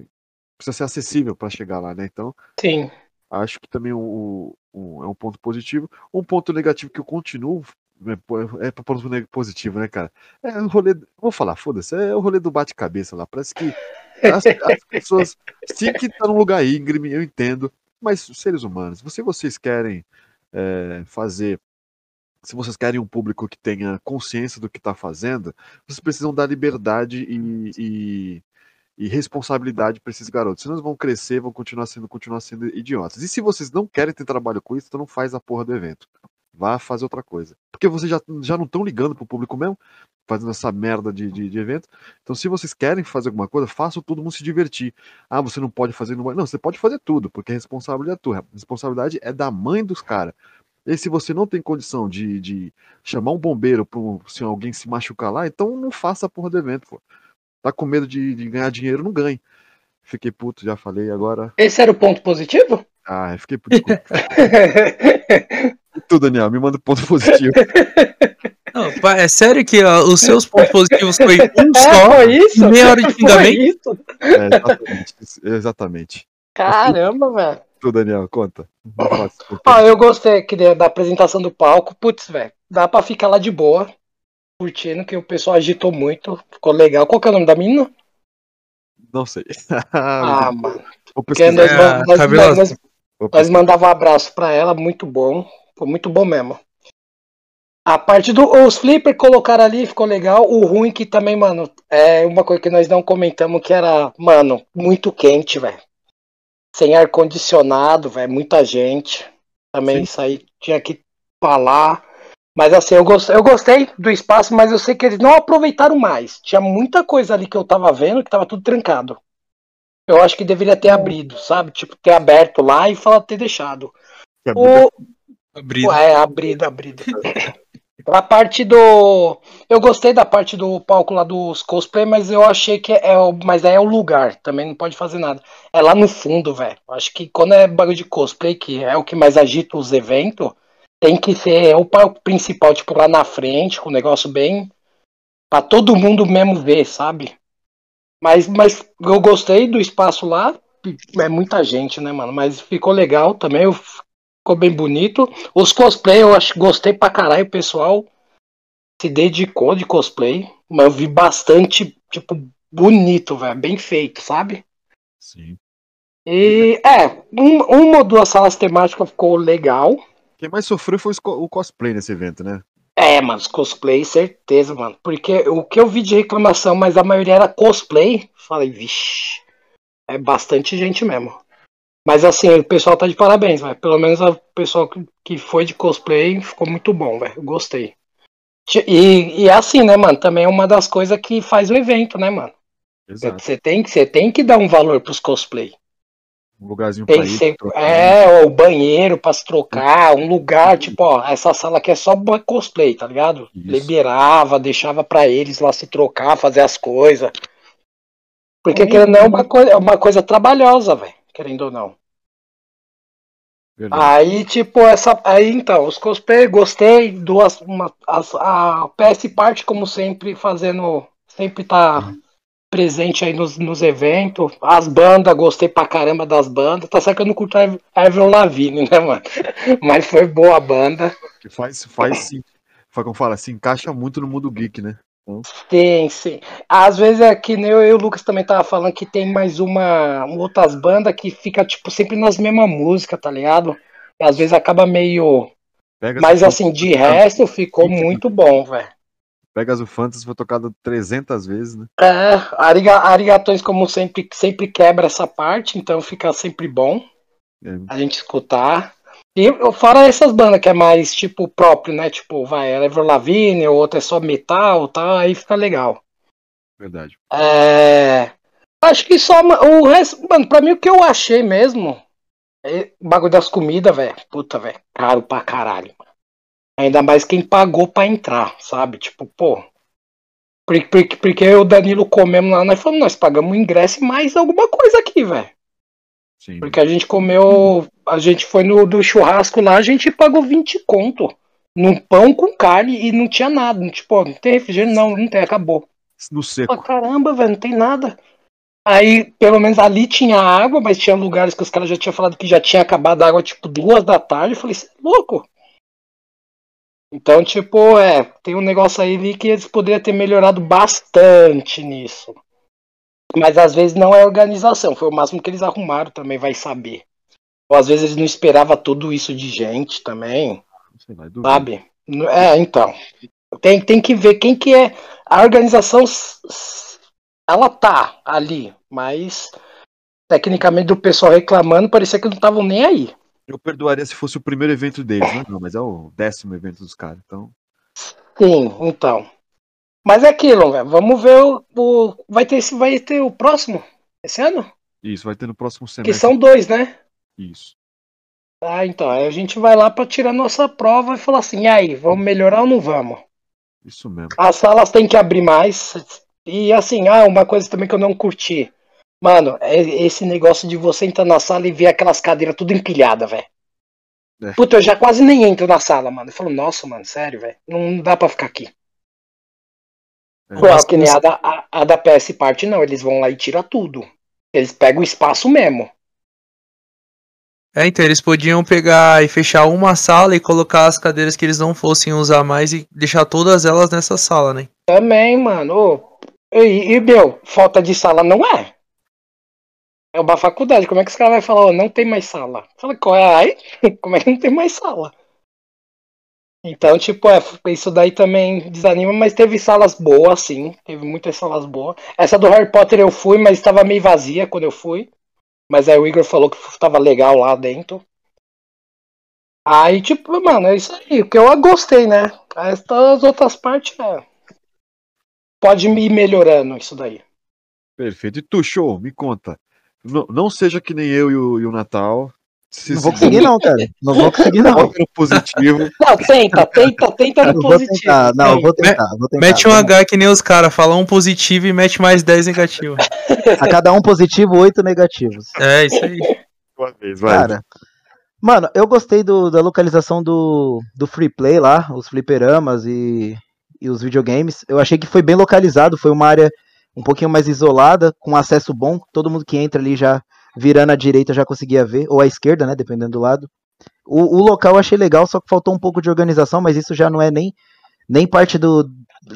precisa ser acessível para chegar lá, né? Então, Sim. Acho que também um, um, é um ponto positivo. Um ponto negativo que eu continuo é, é pra ponto positivo, né, cara? É o rolê. Vou falar, foda-se, é o rolê do bate-cabeça lá. Parece que as, as pessoas. Sim, que tá num lugar íngreme, eu entendo. Mas seres humanos, se vocês querem é, fazer. Se vocês querem um público que tenha consciência do que está fazendo, vocês precisam dar liberdade e, e, e responsabilidade para esses garotos. Senão eles vão crescer, vão continuar sendo, continuar sendo idiotas. E se vocês não querem ter trabalho com isso, então não faz a porra do evento. Vá fazer outra coisa. Porque vocês já, já não estão ligando pro público mesmo, fazendo essa merda de, de, de, evento. Então, se vocês querem fazer alguma coisa, façam todo mundo se divertir. Ah, você não pode fazer. Não, não você pode fazer tudo, porque a responsabilidade é tua. A responsabilidade é da mãe dos caras. E se você não tem condição de, de chamar um bombeiro para se alguém se machucar lá, então não faça a porra do evento, pô. Tá com medo de, de ganhar dinheiro, não ganhe. Fiquei puto, já falei, agora. Esse era o ponto positivo? Ah, fiquei puto. tu, Daniel, me manda ponto positivo. Não, é sério que ó, os seus pontos positivos foi um é, só foi isso? meia hora de xingamento? É, exatamente. exatamente. Caramba, velho. Tu, Daniel, conta. Ah, eu gostei que da apresentação do palco. Putz, velho, dá pra ficar lá de boa, curtindo, que o pessoal agitou muito. Ficou legal. Qual que é o nome da menina? Não sei. ah, mano. Porque nós, é, nós, nós, nós, nós mandava um abraço pra ela, muito bom. Foi muito bom mesmo. A parte do. Os flipper colocaram ali, ficou legal. O ruim que também, mano, é uma coisa que nós não comentamos que era, mano, muito quente, velho. Sem ar-condicionado, velho. Muita gente. Também Sim. isso aí tinha que falar. Mas assim, eu gostei, eu gostei do espaço, mas eu sei que eles não aproveitaram mais. Tinha muita coisa ali que eu tava vendo que tava tudo trancado. Eu acho que deveria ter abrido, sabe? Tipo, ter aberto lá e falar ter deixado. O... Abrido. É, abrido, abrido. A parte do. Eu gostei da parte do palco lá dos cosplay, mas eu achei que é. O... Mas aí é o lugar, também não pode fazer nada. É lá no fundo, velho. Acho que quando é bagulho de cosplay, que é o que mais agita os eventos, tem que ser o palco principal, tipo, lá na frente, com o negócio bem. pra todo mundo mesmo ver, sabe? Mas, mas eu gostei do espaço lá. É muita gente, né, mano? Mas ficou legal também. Eu ficou bem bonito. Os cosplay eu acho, gostei pra caralho, o pessoal se dedicou de cosplay. Mas eu vi bastante, tipo, bonito, velho, bem feito, sabe? Sim. E é, um, uma ou duas salas temáticas ficou legal. Quem mais sofreu foi o cosplay nesse evento, né? É, mano, os cosplay, certeza, mano. Porque o que eu vi de reclamação, mas a maioria era cosplay, falei, vixe, é bastante gente mesmo. Mas assim, o pessoal tá de parabéns, velho. Pelo menos o pessoal que foi de cosplay ficou muito bom, velho. Gostei. E, e é assim, né, mano? Também é uma das coisas que faz o evento, né, mano? Você tem, você tem que dar um valor pros cosplay. Um lugarzinho pra ir, É, o banheiro pra se trocar, um lugar, tipo, ó, essa sala aqui é só cosplay, tá ligado? Isso. Liberava, deixava pra eles lá se trocar, fazer as coisas. Porque querendo é uma coisa, é uma coisa trabalhosa, velho querendo ou não. Verdade. Aí, tipo, essa. Aí então, os cosplay, gostei. Duas, uma, as, a PS Parte, como sempre, fazendo. Sempre tá uhum. Presente aí nos, nos eventos. As bandas, gostei pra caramba das bandas. Tá certo que eu não curto a Avril Lavigne, né, mano? Mas foi boa a banda. Que faz, faz sim. Foi como fala, se encaixa muito no mundo geek, né? Sim, sim. Às vezes é que nem eu e o Lucas também tava falando que tem mais uma outras bandas que fica tipo sempre nas mesmas músicas, tá ligado? E às vezes acaba meio Pega Mas assim, de resto ficou muito bom, velho. Pegas o Fantasy foi tocado 300 vezes, né? É, ariga, Arigatões como sempre sempre quebra essa parte, então fica sempre bom é. a gente escutar. E fora essas bandas que é mais tipo próprio, né? Tipo, vai, Ever Lavigne, ou outra é só metal, tá? Aí fica legal. Verdade. É. Acho que só o resto, mano, pra mim o que eu achei mesmo é o bagulho das comidas, velho. Puta, velho, caro pra caralho. Ainda mais quem pagou pra entrar, sabe? Tipo, pô. Porque, porque, porque o Danilo comemos lá, nós falamos, nós pagamos o ingresso e mais alguma coisa aqui, velho. Porque a gente comeu. A gente foi no do churrasco lá, a gente pagou 20 conto. Num pão com carne e não tinha nada. Tipo, não tem refrigerante, não, não tem, acabou. No seco. Ah, caramba, velho, não tem nada. Aí, pelo menos ali tinha água, mas tinha lugares que os caras já tinham falado que já tinha acabado a água, tipo, duas da tarde. Eu falei, você é louco? Então, tipo, é, tem um negócio aí ali que eles poderiam ter melhorado bastante nisso. Mas às vezes não é organização, foi o máximo que eles arrumaram também, vai saber. Ou às vezes eles não esperavam tudo isso de gente também. Sabe? É, então. Tem, tem que ver quem que é. A organização ela tá ali, mas tecnicamente do pessoal reclamando, parecia que não estavam nem aí. Eu perdoaria se fosse o primeiro evento deles, né? Não, mas é o décimo evento dos caras, então. Sim, então. Mas é aquilo, velho. Vamos ver o, o. vai, ter, esse- vai ter o próximo esse ano? Isso, vai ter no próximo Que semestre. são dois, né? Isso. Ah, então. Aí a gente vai lá pra tirar nossa prova e falar assim: e aí, vamos melhorar ou não vamos? Isso mesmo. As salas têm que abrir mais. E assim, ah, uma coisa também que eu não curti. Mano, é esse negócio de você entrar na sala e ver aquelas cadeiras tudo empilhadas, velho. É. Puta, eu já quase nem entro na sala, mano. Eu falo, nossa, mano, sério, velho. Não dá pra ficar aqui. É. Pô, que nem a da, a, a da PS Part, não. Eles vão lá e tiram tudo. Eles pegam o espaço mesmo. É, então eles podiam pegar e fechar uma sala e colocar as cadeiras que eles não fossem usar mais e deixar todas elas nessa sala, né? Também, mano. E, e, meu, falta de sala não é. É uma faculdade. Como é que os caras vão falar, não tem mais sala? Fala, qual é? Como é que não tem mais sala? Então, tipo, é, isso daí também desanima, mas teve salas boas, sim. Teve muitas salas boas. Essa do Harry Potter eu fui, mas estava meio vazia quando eu fui. Mas aí o Igor falou que tava legal lá dentro. Aí, tipo, mano, é isso aí. O que eu gostei, né? Essas outras partes, é. Pode ir melhorando isso daí. Perfeito. E tu, show, me conta. Não, não seja que nem eu e o, e o Natal. Se Não vou se- conseguir não, cara. Não vou conseguir não. Foca no positivo. Não, tenta, tenta, tenta no positivo. tentar, não, eu vou tentar, vou tentar. Mete um Vamos H que nem os caras, fala um positivo e mete mais 10 negativo. A cada um positivo, oito negativos. É, isso aí. Uma vez, vai. Cara, mano, eu gostei do- da localização do, do free play lá, os fliperamas e, e os videogames. Eu achei que foi bem localizado, foi uma área um pouquinho mais isolada, com acesso bom. Todo mundo que entra ali já virando à direita já conseguia ver, ou à esquerda, né, dependendo do lado. O, o local eu achei legal, só que faltou um pouco de organização, mas isso já não é nem, nem parte do,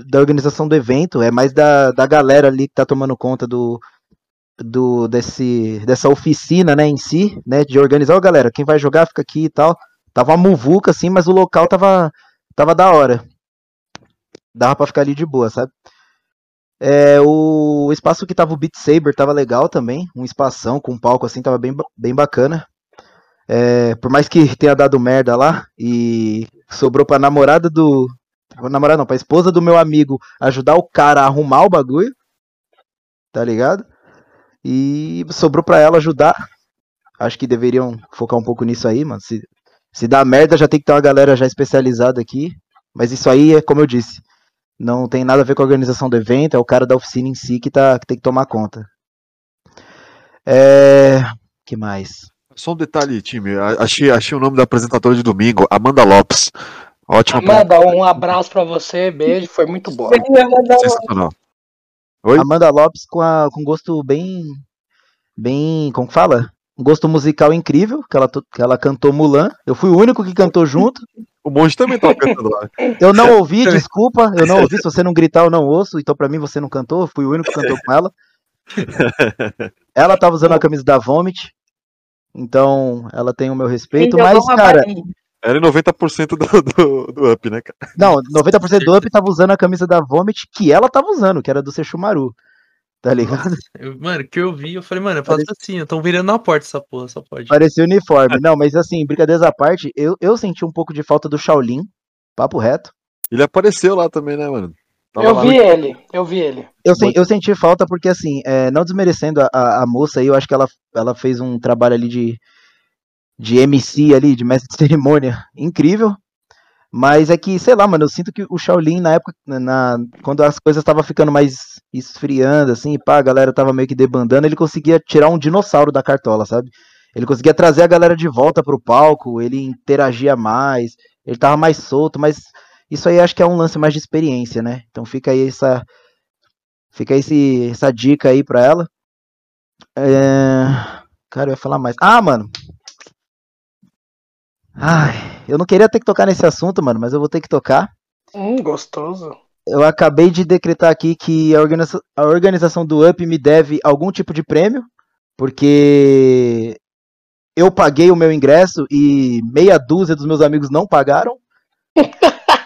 da organização do evento, é mais da, da galera ali que tá tomando conta do, do desse dessa oficina, né, em si, né, de organizar, ó, galera, quem vai jogar fica aqui e tal. Tava uma muvuca assim, mas o local tava tava da hora. Dava pra ficar ali de boa, sabe? É, o espaço que tava o Beat Saber tava legal também, um espação com um palco assim, tava bem, bem bacana. É, por mais que tenha dado merda lá e sobrou pra namorada do pra namorada não, pra esposa do meu amigo ajudar o cara a arrumar o bagulho. Tá ligado? E sobrou pra ela ajudar. Acho que deveriam focar um pouco nisso aí, mano. Se, se dá merda, já tem que ter uma galera já especializada aqui. Mas isso aí é como eu disse. Não tem nada a ver com a organização do evento, é o cara da oficina em si que, tá, que tem que tomar conta. É. que mais? Só um detalhe, time. Achei, achei o nome da apresentadora de domingo, Amanda Lopes. Ótima Amanda, um abraço pra você, beijo, foi muito bom. Sensacional. Oi? Amanda Lopes com, a, com gosto bem. Bem. Como que fala? Um gosto musical incrível, que ela, que ela cantou Mulan. Eu fui o único que cantou junto. O monge também tava cantando lá. Eu não ouvi, desculpa, eu não ouvi. Se você não gritar, eu não ouço. Então, pra mim, você não cantou. Eu fui o único que cantou com ela. Ela tava usando a camisa da Vomit. Então, ela tem o meu respeito. Então, Mas, cara. Era em 90% do, do, do up, né, cara? não, 90% do Up tava usando a camisa da Vomit que ela tava usando, que era do Sechumaru. Tá ligado? Eu- mano, que eu vi, eu falei, mano, é patrocínio, tão virando na porta essa porra, só pode. Parecia uniforme. Não, mas assim, brincadeiras à parte, eu, eu senti um pouco de falta do Shaolin. Papo reto. Ele apareceu lá também, né, mano? Tava Eu vi no- ele, eu vi ele. Eu, sen- eu senti falta porque, assim, é, não desmerecendo a, a, a moça aí, eu acho que ela, ela fez um trabalho ali de, de MC ali, de mestre de cerimônia, incrível. Mas é que, sei lá, mano, eu sinto que o Shaolin, na época, na, quando as coisas estavam ficando mais esfriando, assim, pá, a galera tava meio que debandando, ele conseguia tirar um dinossauro da cartola, sabe? Ele conseguia trazer a galera de volta pro palco, ele interagia mais, ele tava mais solto, mas isso aí acho que é um lance mais de experiência, né? Então fica aí essa, Fica esse, essa dica aí pra ela. É... Cara, eu ia falar mais. Ah, mano. Ai, eu não queria ter que tocar nesse assunto, mano, mas eu vou ter que tocar. Hum, gostoso. Eu acabei de decretar aqui que a, organiza- a organização do UP me deve algum tipo de prêmio, porque eu paguei o meu ingresso e meia dúzia dos meus amigos não pagaram.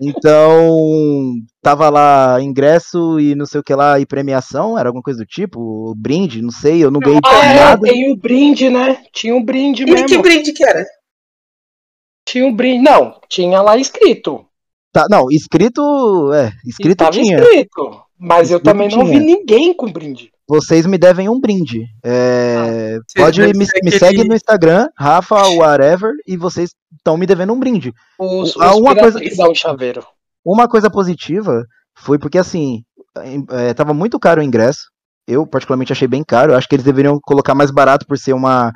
Então, tava lá ingresso e não sei o que lá, e premiação, era alguma coisa do tipo, brinde, não sei, eu não ganhei Ah, é, nada. tem o brinde, né? Tinha um brinde E mesmo. que brinde que era? Tinha um brinde. Não, tinha lá escrito. Tá, não, escrito, é, escrito Tava tinha. escrito. Mas eu Escrito também não vi tinha. ninguém com brinde. Vocês me devem um brinde. É, Você pode me, me aquele- segue no Instagram, Rafa Whatever, e vocês estão me devendo um brinde. Os, Ah, uma coisa- um chaveiro. Uma coisa positiva foi porque, assim, em- é, tava muito caro o ingresso. Eu, particularmente, achei bem caro. Acho que eles deveriam colocar mais barato por ser uma,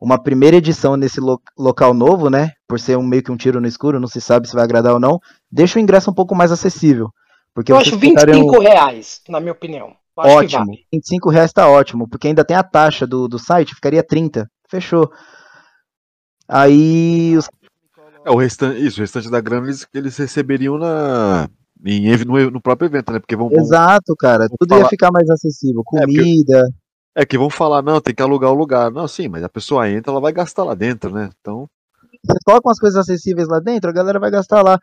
uma primeira edição nesse lo- local novo, né? Por ser um, meio que um tiro no escuro, não se sabe se vai agradar ou não. Deixa o ingresso um pouco mais acessível. Porque Eu acho colocariam- 25 reais, na minha opinião. Ótimo. vale. 25 reais tá ótimo, porque ainda tem a taxa do, do site, ficaria 30. Fechou. Aí os É, o restante, isso, o restante da grana eles, eles receberiam na, em no, no próprio evento, né? Porque vão, Exato, cara. Tudo falar- ia ficar mais acessível. porque- Comida. é que vão falar, não, tem que alugar o lugar. Não, sim, mas a pessoa entra, ela vai gastar lá dentro, né? Então, Você coloca umas coisas acessíveis lá dentro, a galera vai gastar lá.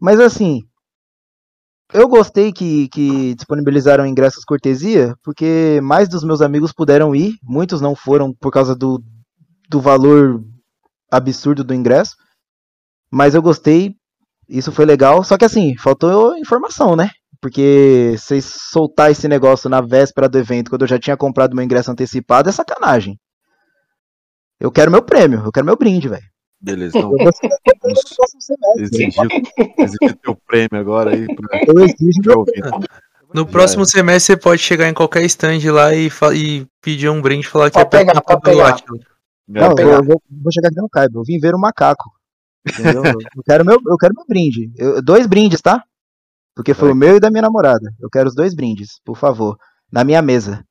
Mas assim, eu gostei que, que disponibilizaram ingressos cortesia, porque mais dos meus amigos puderam ir, muitos não foram por causa do, do valor absurdo do ingresso. Mas eu gostei, isso foi legal. Só que assim, faltou informação, né? Porque vocês soltar esse negócio na véspera do evento, quando eu já tinha comprado meu ingresso antecipado, é sacanagem. Eu quero meu prêmio, eu quero meu brinde, velho. Beleza. Então, próximo semestre. exigir, exigir teu prêmio agora aí pra Eu exijo pra ouvir. No Já próximo semestre você pode chegar em qualquer stand lá e, e pedir um brinde e falar que Pra é pra pegar, pra pegar. Não, eu vou, pegar. eu vou- vou chegar aqui no caibo. Eu vim ver o macaco. Entendeu? eu, quero meu, eu quero meu brinde. Eu- dois brindes, tá? Porque foi Vai. o meu e da minha namorada. Eu quero os dois brindes, por favor. Na minha mesa.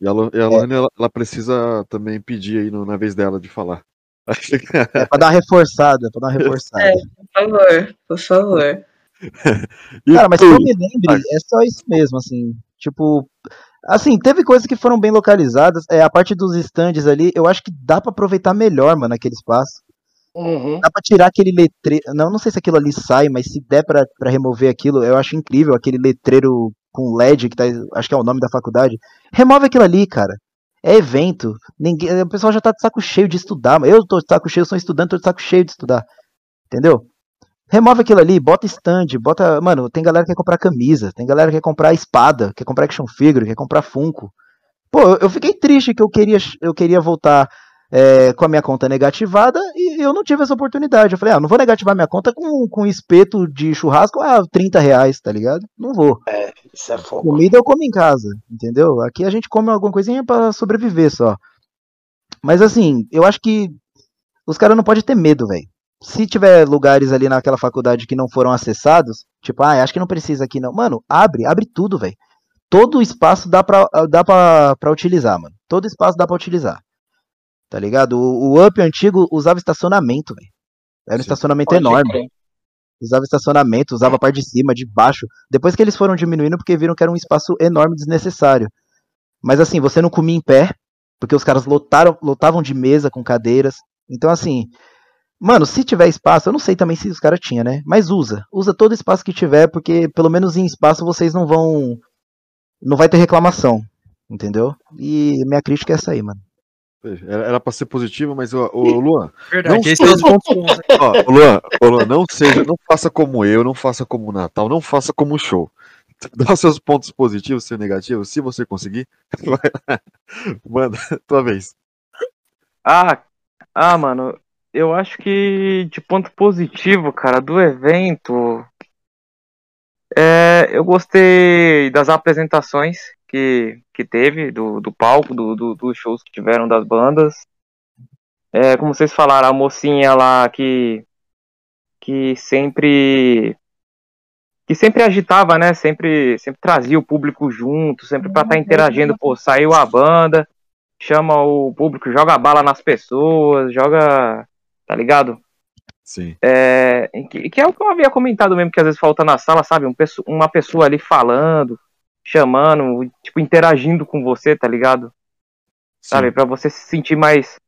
E a, Lo- e a Lohane, ela, ela precisa também pedir aí no- na vez dela de falar. É pra dar uma reforçada, pra dar uma reforçada. É. Por favor, por favor. Cara, mas que eu me lembre, é só isso mesmo, assim. Tipo. Assim, teve coisas que foram bem localizadas. É, a parte dos stands ali, eu acho que dá pra aproveitar melhor, mano, aquele espaço. Uhum. Dá pra tirar aquele letreiro. Não, não sei se aquilo ali sai, mas se der pra, pra remover aquilo, eu acho incrível aquele letreiro com LED, que tá, acho que é o nome da faculdade. Remove aquilo ali, cara. É evento. Ninguém, o pessoal já tá de saco cheio de estudar. Eu tô de saco cheio, sou estudante, tô de saco cheio de estudar. Entendeu? Remove aquilo ali, bota stand, bota. Mano, tem galera que quer comprar camisa, tem galera que quer comprar espada, quer comprar action figure, quer comprar Funko. Pô, eu, eu fiquei triste que eu queria, eu queria voltar é, com a minha conta negativada e eu não tive essa oportunidade. Eu falei, ah, não vou negativar minha conta com, com espeto de churrasco a 30 reais, tá ligado? Não vou. Isso é fogo. Comida eu como em casa, entendeu? Aqui a gente come alguma coisinha pra sobreviver só. Mas assim, eu acho que os caras não podem ter medo, velho. Se tiver lugares ali naquela faculdade que não foram acessados, tipo, ah, acho que não precisa aqui não. Mano, abre, abre tudo, velho. Todo espaço dá pra, dá pra, pra utilizar, mano. Todo espaço dá pra utilizar. Tá ligado? O, o Up antigo usava estacionamento, velho. Era um Sim. estacionamento Pode enorme crer. usava estacionamento, usava a parte de cima, de baixo. Depois que eles foram diminuindo, porque viram que era um espaço enorme, desnecessário. Mas assim, você não comia em pé, porque os caras lotaram, lotavam de mesa com cadeiras. Então assim, mano, se tiver espaço, eu não sei também se os caras tinham, né? Mas usa, usa todo espaço que tiver, porque pelo menos em espaço vocês não vão, não vai ter reclamação, entendeu? E minha crítica é essa aí, mano. Era, pra ser positivo, mas o, o Luan, Verdade, Não pontos bons. né? ó, ô, Luan, ô, Luan, não seja, não faça como eu, não faça como o Natal, não faça como o show. Dá os seus pontos positivos, seus negativos, se você conseguir. Vai lá. Manda, tua vez. Ah, ah, mano, eu acho que de ponto positivo, cara, do evento, é, eu gostei das apresentações que, que teve, do, do palco, do, do- dos shows que tiveram das bandas. É, como vocês falaram, a mocinha lá que, que sempre que sempre agitava, né? Sempre, sempre trazia o público junto, sempre pra estar interagindo. Pô, saiu a banda, chama o público, joga bala nas pessoas, joga. Tá ligado? Sim. É, que, que é o que eu havia comentado mesmo, que às vezes falta na sala, sabe? Um uma pessoa ali falando, chamando, tipo, interagindo com você, tá ligado? Sabe? Pra você se sentir mais,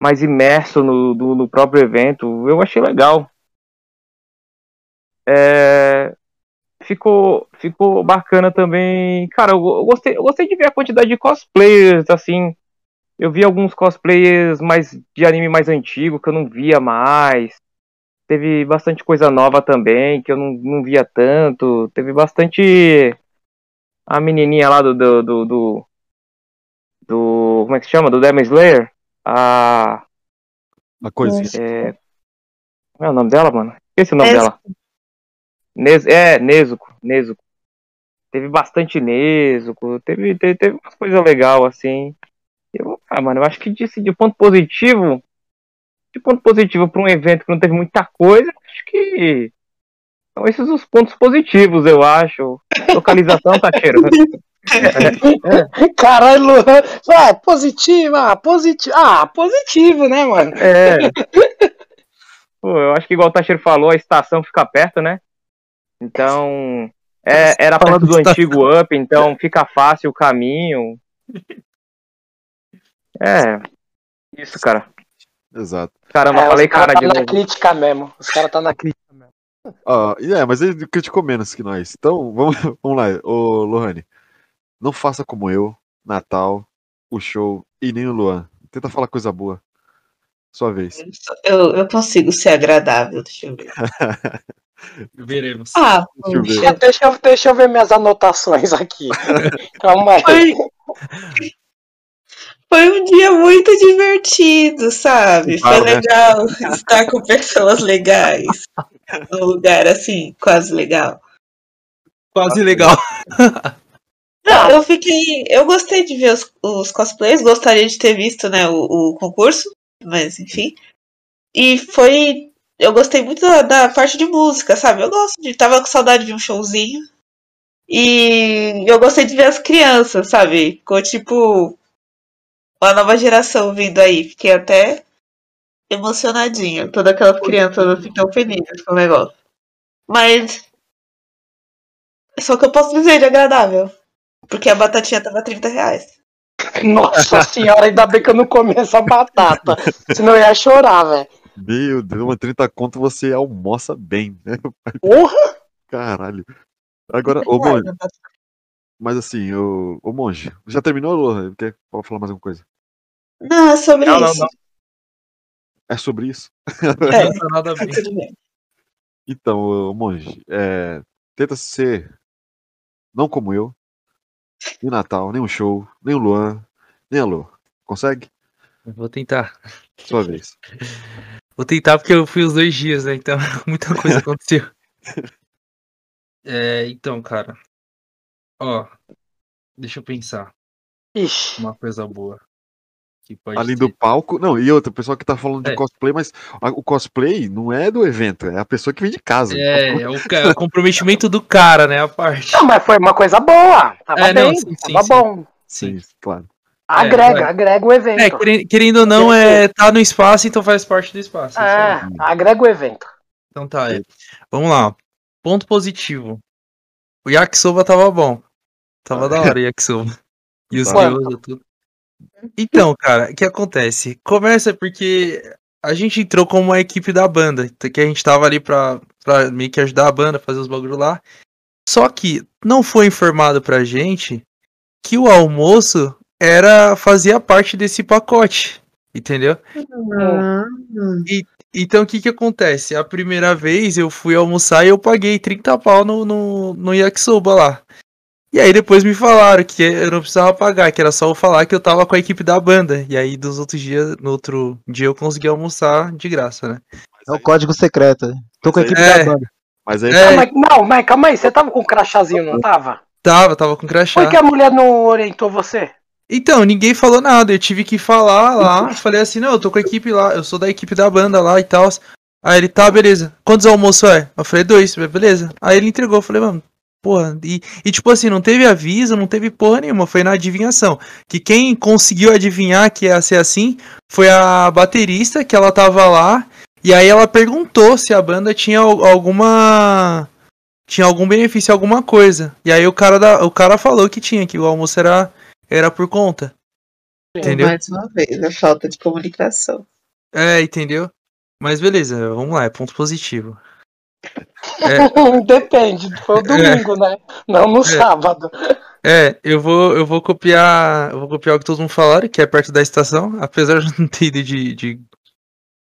mais imerso no, do- no próprio evento. Eu achei legal. É, ficou, ficou bacana também. Cara, eu, eu gostei, eu gostei de ver a quantidade de cosplayers, assim. Eu vi alguns cosplayers mais de anime mais antigo que eu não via mais. Teve bastante coisa nova também, que eu não, não via tanto. Teve bastante. A menininha lá do. do, do, do, do como é que se chama? Do Demon Slayer? A. Uma coisinha. É, como é o nome dela, mano? Esqueci o nome dela. Nes, é, Nezuko. Nezuko. Teve bastante Nezuko. Teve, teve, teve umas coisas legais, assim. Eu, ah, mano, eu acho que de, de ponto positivo. De ponto positivo pra um evento que não teve muita coisa, acho que. São esses os pontos positivos, eu acho. Localização, tá cheiro. Caralho, Luan. Ah, positivo, ah, positivo. Ah, positivo, né, mano? É. Pô, eu acho que igual o Tacheiro falou, a estação fica perto, né? Então. É, era perto do antigo up, então fica fácil o caminho. É. Isso, cara. Exato. Caramba, É, falei os caras cara tá de na novo. crítica mesmo. Os caras tá na crítica mesmo. É, mas ele criticou menos que nós. Então, vamos, vamos lá. Ô, Lohane, não faça como eu, Natal, o show e nem o Luan. Tenta falar coisa boa. Sua vez. Eu, eu consigo ser agradável, deixa eu ver. Veremos. Ah, Deixa eu ver. Deixa deixa eu ver minhas anotações aqui. Calma aí. Foi, foi um dia muito divertido, sabe? Foi Claro, né? legal estar com pessoas legais. Num lugar assim, quase legal. Quase legal. Não, eu fiquei. Eu gostei de ver os, os cosplays, gostaria de ter visto, né, o, o concurso, mas enfim. E foi. Eu gostei muito da, da parte de música, sabe? Eu gosto de. Tava com saudade de um showzinho. E eu gostei de ver as crianças, sabe? Ficou tipo. Uma nova geração vindo aí. Fiquei até emocionadinha. Toda aquela criança assim tão feliz com o negócio. Mas. Só que eu posso dizer de agradável. Porque a batatinha tava 30 reais. Nossa senhora, ainda bem que eu não comi essa batata. Senão eu ia chorar, velho. Meu Deus, uma 30 conto você almoça bem, né? Porra! Caralho. Agora, ô monge, mas assim, ô, ô monge, já terminou, Lohane? Quer falar mais alguma coisa? Não, é sobre Não, não, isso. não. É sobre isso? É, Não tá nada bem. tudo bem. Então, monge, é, tenta ser não como eu, nem Natal, nem o show, nem o Luan, nem a Lu. Consegue? Vou tentar. Sua vez. Vou tentar porque eu fui os dois dias, né? Então muita coisa aconteceu. É, então, cara. Ó, deixa eu pensar. Ixi. Uma coisa boa. Que pode Além ter. do palco. Não, e outra, o pessoal que tá falando de É. cosplay, mas o cosplay não é do evento, é a pessoa que vem de casa. É, é o, ca- o comprometimento do cara, né? A parte. Não, mas foi uma coisa boa. Tava É, não, bem, sim, sim, tava sim. bom. Sim. claro. Agrega, vai. agrega o evento. É, querendo, querendo ou não, é, tá no espaço, então faz parte do espaço. É, agrega o evento. Então tá, é. Vamos lá. Ponto positivo. O yakisoba tava bom. Tava da hora o yakisoba. E os gyoza, tudo. Então, cara, o que acontece? Começa porque a gente entrou como uma equipe da banda, que a gente tava ali pra, pra meio que ajudar a banda, fazer os bagulho lá. Só que não foi informado pra gente que o almoço era fazia parte desse pacote, entendeu? Hum, Então o que que acontece? A primeira vez eu fui almoçar e eu paguei 30 pau no, no, no yakisoba lá. E aí depois me falaram que eu não precisava pagar, que era só eu falar que eu tava com a equipe da banda. E aí dos outros dias, no outro dia eu consegui almoçar de graça, né? É o código secreto. Tô com a equipe aí- da banda. Mas aí É. Ah, mas, não, mas calma aí, você tava com um crachazinho, não tava? Tava, tava com crachá. Por que a mulher não orientou você? Então, ninguém falou nada, eu tive que falar lá, falei assim, não, eu tô com a equipe lá, eu sou da equipe da banda lá e tal. Aí ele, tá, beleza. Quantos almoços é? Eu falei, dois, beleza. Aí ele entregou, eu falei, mano, porra. E, e tipo assim, não teve aviso, não teve porra nenhuma, foi na adivinhação. Que quem conseguiu adivinhar que ia ser assim foi a baterista, que ela tava lá, e aí ela perguntou se a banda tinha al- alguma. Tinha algum benefício, alguma coisa. E aí o cara, da, o cara falou que tinha, que o almoço era, era por conta. Entendeu? Mais uma vez, a falta de comunicação. É, entendeu? Mas beleza, vamos lá, é ponto positivo. Depende, foi o domingo, né? Não no sábado. É, eu vou, eu vou copiar. Eu vou copiar o que todo mundo falaram, que é perto da estação, apesar de não ter ido de, de,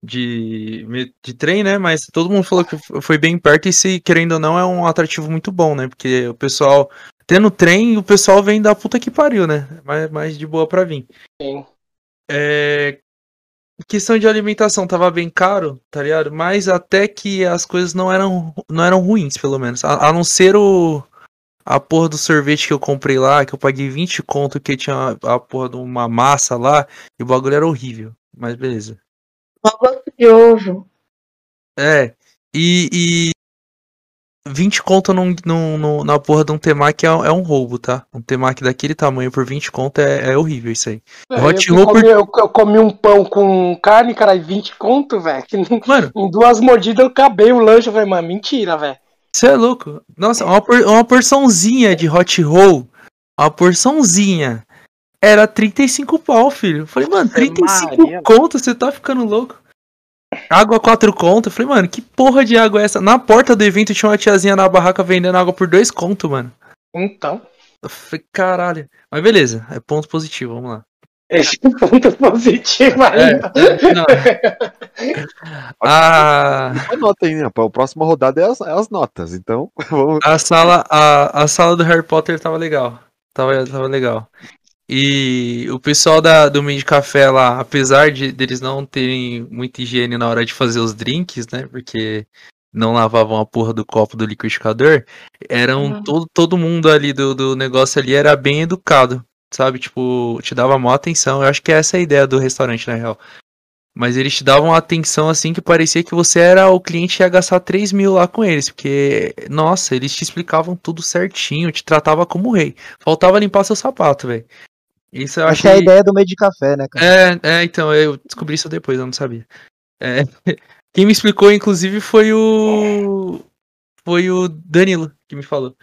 de, de trem, né? Mas todo mundo falou que foi bem perto e se, querendo ou não, é um atrativo muito bom, né? Porque o pessoal. Tendo trem, o pessoal vem da puta que pariu, né? Mais, mais de boa pra vir. Sim. É, questão de alimentação tava bem caro, tá ligado? Mas até que as coisas não eram, não eram ruins, pelo menos. A, a não ser o. A porra do sorvete que eu comprei lá, que eu paguei 20 conto, que tinha a, a porra de uma massa lá, e o bagulho era horrível. Mas beleza. Uma gosto de ovo. É. E. e 20 conto num, num, num- na porra de um temaki é, é um roubo, tá? Um temaki daquele tamanho por 20 conto é, é horrível isso aí. É, Hot eu, roll comi, eu, eu comi um pão com carne, cara, 20 conto, velho. Em duas mordidas eu acabei o lanche, eu falei, mano, mentira, velho. Você é louco. Nossa, uma, por- uma porçãozinha de hot roll. Uma porçãozinha. Era 35 pau, filho. Eu falei, mano, 35 Maria. conto, você tá ficando louco. Água 4 conto. Eu falei, mano, que porra de água é essa? Na porta do evento tinha uma tiazinha na barraca vendendo água por 2 conto, mano. Então, Eu falei, caralho. Mas beleza, é ponto positivo, vamos lá. esse é um ponto positivo ainda. É, não. Ah, Anota aí, né? A próxima rodada é as, é as notas. Então, vamos. a sala, a, a sala do Harry Potter tava legal. Tava, tava legal. E o pessoal da, do meio de café lá, apesar de deles não terem muita higiene na hora de fazer os drinks, né? Porque não lavavam a porra do copo do liquidificador, eram Uhum. todo, todo mundo ali do, do negócio ali era bem educado, sabe? Tipo, te dava maior atenção. Eu acho que essa é a ideia do restaurante, na real. Mas eles te davam atenção assim que parecia que você era o cliente que ia gastar 3 mil lá com eles. Porque, nossa, eles te explicavam tudo certinho, te tratava como rei. Faltava limpar seu sapato, velho. Isso eu Acho que achei. é a ideia do meio de café, né, cara? É, é, então, eu descobri isso depois, eu não sabia. É, quem me explicou, inclusive, foi o. Foi o Danilo que me falou.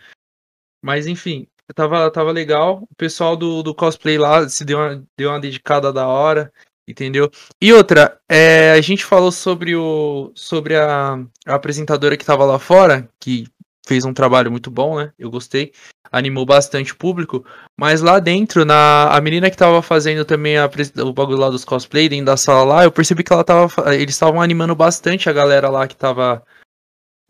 Mas enfim, tava, tava legal. O pessoal do, do cosplay lá se deu uma, deu uma dedicada da hora, entendeu? E outra, é, a gente falou sobre o. sobre a, a apresentadora que tava lá fora, que fez um trabalho muito bom, né? Eu gostei. Animou bastante o público. Mas lá dentro, na a menina que tava fazendo também a o bagulho lá dos cosplay dentro da sala lá, eu percebi que ela tava. Eles estavam animando bastante a galera lá que tava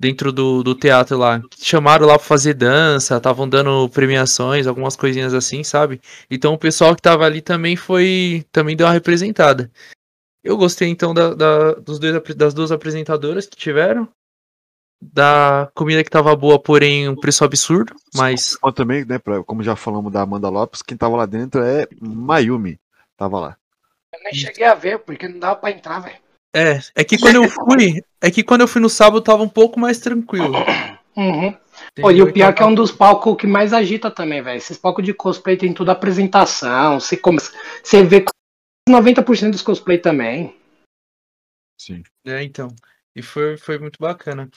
dentro do, do teatro lá. Chamaram lá pra fazer dança, estavam dando premiações, algumas coisinhas assim, sabe? Então o pessoal que tava ali também foi. também deu uma representada. Eu gostei então da, da- dos dois, das duas apresentadoras que tiveram. Da comida que tava boa, porém um preço absurdo, mas. Também, né, pra- como já falamos da Amanda Lopes, quem tava lá dentro é Mayumi. Tava lá. Eu nem cheguei a ver, porque não dava pra entrar, velho. É, é que quando eu fui, é que quando eu fui no sábado tava um pouco mais tranquilo. Uhum. Pô, e o pior é que é um dos palcos que mais agita também, velho. Esses palcos de cosplay tem toda a apresentação. Você, come... você vê 90% dos cosplay também. Sim. É, então. E foi, foi muito bacana.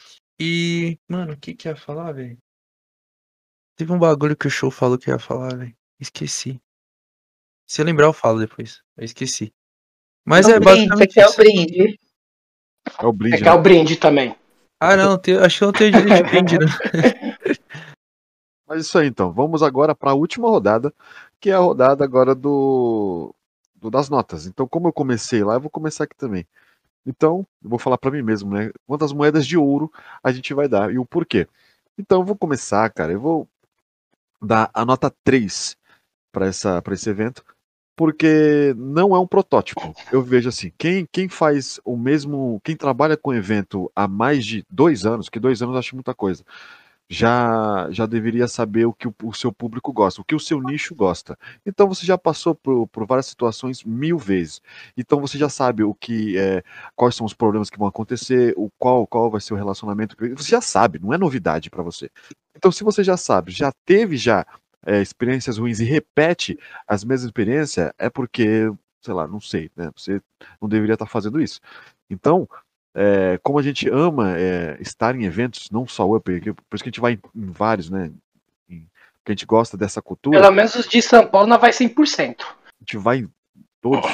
E, mano, o que que ia falar, velho? Teve um bagulho que o show falou que ia falar, velho. Esqueci. Se eu lembrar, eu falo depois. Eu esqueci. Mas É é o brinde, basicamente aqui é o brinde. É o Bleed, É que é né? o brinde também. Ah, não, tem- acho que eu não tenho direito de brinde, não. Mas isso aí então. Vamos agora para a última rodada, que é a rodada agora do, do das notas. Então, como eu comecei lá, eu vou começar aqui também. Então, eu vou falar para mim mesmo, né? Quantas moedas de ouro a gente vai dar e o porquê. Então, eu vou começar, cara. Eu vou dar a nota 3 para esse evento, porque não é um protótipo. Eu vejo assim, quem, quem faz o mesmo, quem trabalha com evento há mais de dois anos, que dois anos eu acho muita coisa, já já deveria saber o que o, o seu público gosta, o que o seu nicho gosta. Então você já passou por, por várias situações mil vezes. Então você já sabe o que é, quais são os problemas que vão acontecer, o qual qual vai ser o relacionamento. Você já sabe, não é novidade para você. Então se você já sabe, já teve já é, experiências ruins e repete as mesmas experiências, é porque, sei lá, não sei, né? Você não deveria estar fazendo isso. Então, é, como a gente ama é, estar em eventos, não só Up, por isso que a gente vai em, em vários, né? em- porque a gente gosta dessa cultura, Pelo menos os de São Paulo não vai 100%. a gente vai em todos.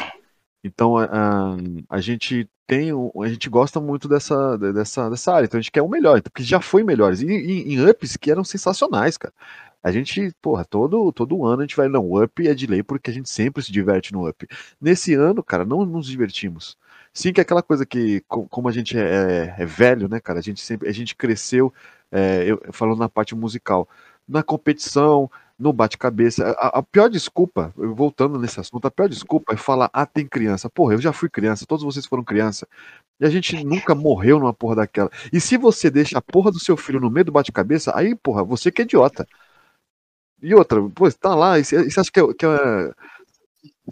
Então a, a, a gente tem, a gente gosta muito dessa, dessa, dessa área, então a gente quer o melhor, então, porque já foi melhores. E em, em ups que eram sensacionais, cara. A gente, porra, todo, todo ano a gente vai, não, o up é de lei porque a gente sempre se diverte no up. Nesse ano, cara, não nos divertimos. Sim, que é aquela coisa que, co- como a gente é, é velho, né, cara, a gente sempre, a gente cresceu, é, eu, falando na parte musical, na competição, no bate-cabeça. A, a pior desculpa, voltando nesse assunto, a pior desculpa é falar, ah, tem criança. Porra, eu já fui criança, todos vocês foram criança. E a gente nunca morreu numa porra daquela. E se você deixa a porra do seu filho no meio do bate-cabeça, aí, porra, você que é idiota. E outra, pô, tá lá, e você acha que é, que é-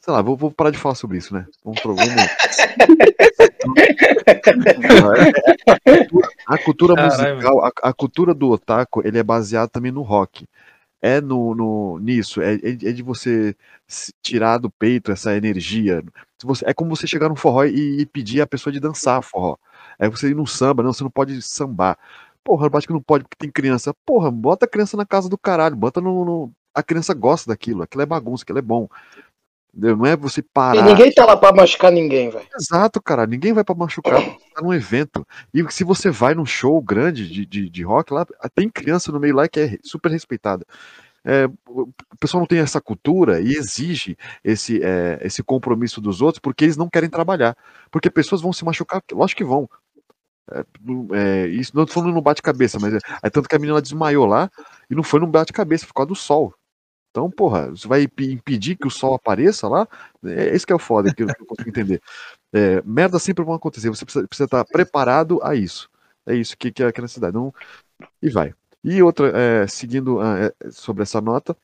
Sei lá, vou, vou parar de falar sobre isso, né? Vamos, pro- vamos... a cultura musical, a, a cultura do otaku, ele é baseado também no rock. É no, no nisso, é, é de é de você tirar do peito essa energia. Você, é como você chegar no forró e, e pedir a pessoa de dançar forró. É você ir no samba, não, você não pode sambar. Porra, eu acho que não pode porque tem criança. Porra, bota a criança na casa do caralho, bota no. no- A criança gosta daquilo, aquilo é bagunça, aquilo é bom. Não é você E parar. ninguém tá lá pra machucar ninguém, velho. Exato, cara. Ninguém vai pra machucar, tá num evento. E se você vai num show grande de, de, de rock lá, tem criança no meio lá que é super respeitada. É, o pessoal não tem essa cultura e exige esse, é, esse compromisso dos outros porque eles não querem trabalhar. Porque pessoas vão se machucar, lógico que vão. É, é, isso não tô falando no bate-cabeça, mas é, é tanto que a menina desmaiou lá e não foi no bate-cabeça, por causa do sol. Então, porra, você vai impe- impedir que o sol apareça lá? É isso que é o foda, que eu não consigo entender. É, merda sempre vão acontecer, você precisa, precisa estar preparado a isso. É isso que, que é aqui na cidade. Não, e vai. E outra, é, seguindo ah, é, sobre essa nota,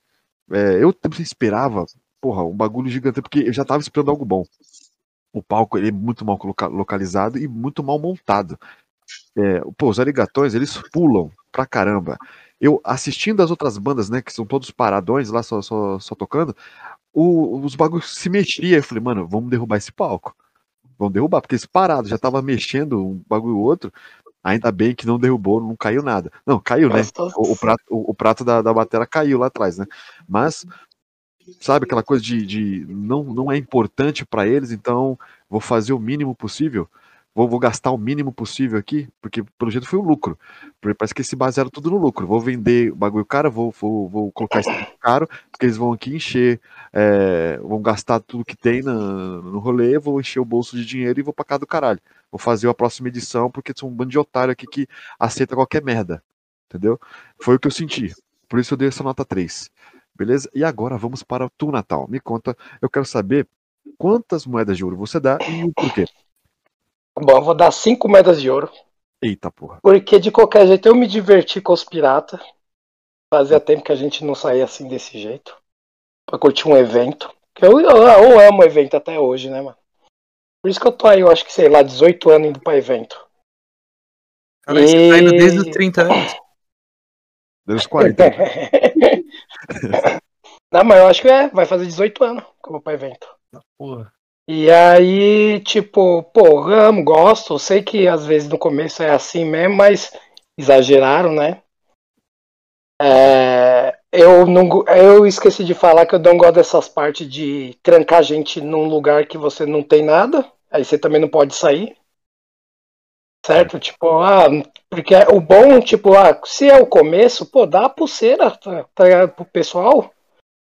é, eu esperava, porra, um bagulho gigante, porque eu já tava esperando algo bom. O palco ele é muito mal localizado e muito mal montado. É, pô, os arigatões, eles pulam pra caramba. Eu assistindo as outras bandas, né, que são todos paradões lá, só, só, só tocando, o- os bagulhos se mexiam. Eu falei, mano, vamos derrubar esse palco. Vamos derrubar, porque esse parado já tava mexendo um bagulho ou outro. Ainda bem que não derrubou, não caiu nada. Não, caiu, né? O, o prato, o, o prato da, da bateria caiu lá atrás, né? Mas, sabe, aquela coisa de, de não, não é importante para eles, então vou fazer o mínimo possível. Vou, vou gastar o mínimo possível aqui, porque pelo jeito foi o lucro. Porque Parece que se basearam tudo no lucro. Vou vender o bagulho caro, vou, vou, vou colocar preço caro, porque eles vão aqui encher, é, vão gastar tudo que tem no rolê, vou encher o bolso de dinheiro e vou pra cá do caralho. Vou fazer a próxima edição, porque são um bando de otário aqui que aceita qualquer merda. Entendeu? Foi o que eu senti. Por isso eu dei essa nota 3. Beleza? E agora vamos para o tu, Natal. Me conta, eu quero saber quantas moedas de ouro você dá e o porquê. Bom, eu vou dar cinco moedas de ouro. Eita porra. Porque de qualquer jeito eu me diverti com os piratas. Fazia tempo que a gente não saía assim desse jeito. Pra curtir um evento. Que eu, eu, eu amo evento até hoje, né, mano? Por isso que eu tô aí, eu acho que, sei lá, 18 anos indo pra evento. Cara, você tá indo E- desde os 30 anos. Deus 40. Não, mas eu acho que é, vai fazer 18 anos que eu vou pra evento. Porra. E aí, tipo, pô, amo, gosto. Sei que às vezes no começo é assim mesmo, mas exageraram, né? É, eu, não, eu esqueci de falar que eu não gosto dessas partes de trancar gente num lugar que você não tem nada. Aí você também não pode sair. Certo? Tipo, ah, porque o bom, tipo, ah, se é o começo, pô, dá a pulseira tá, tá pro pessoal.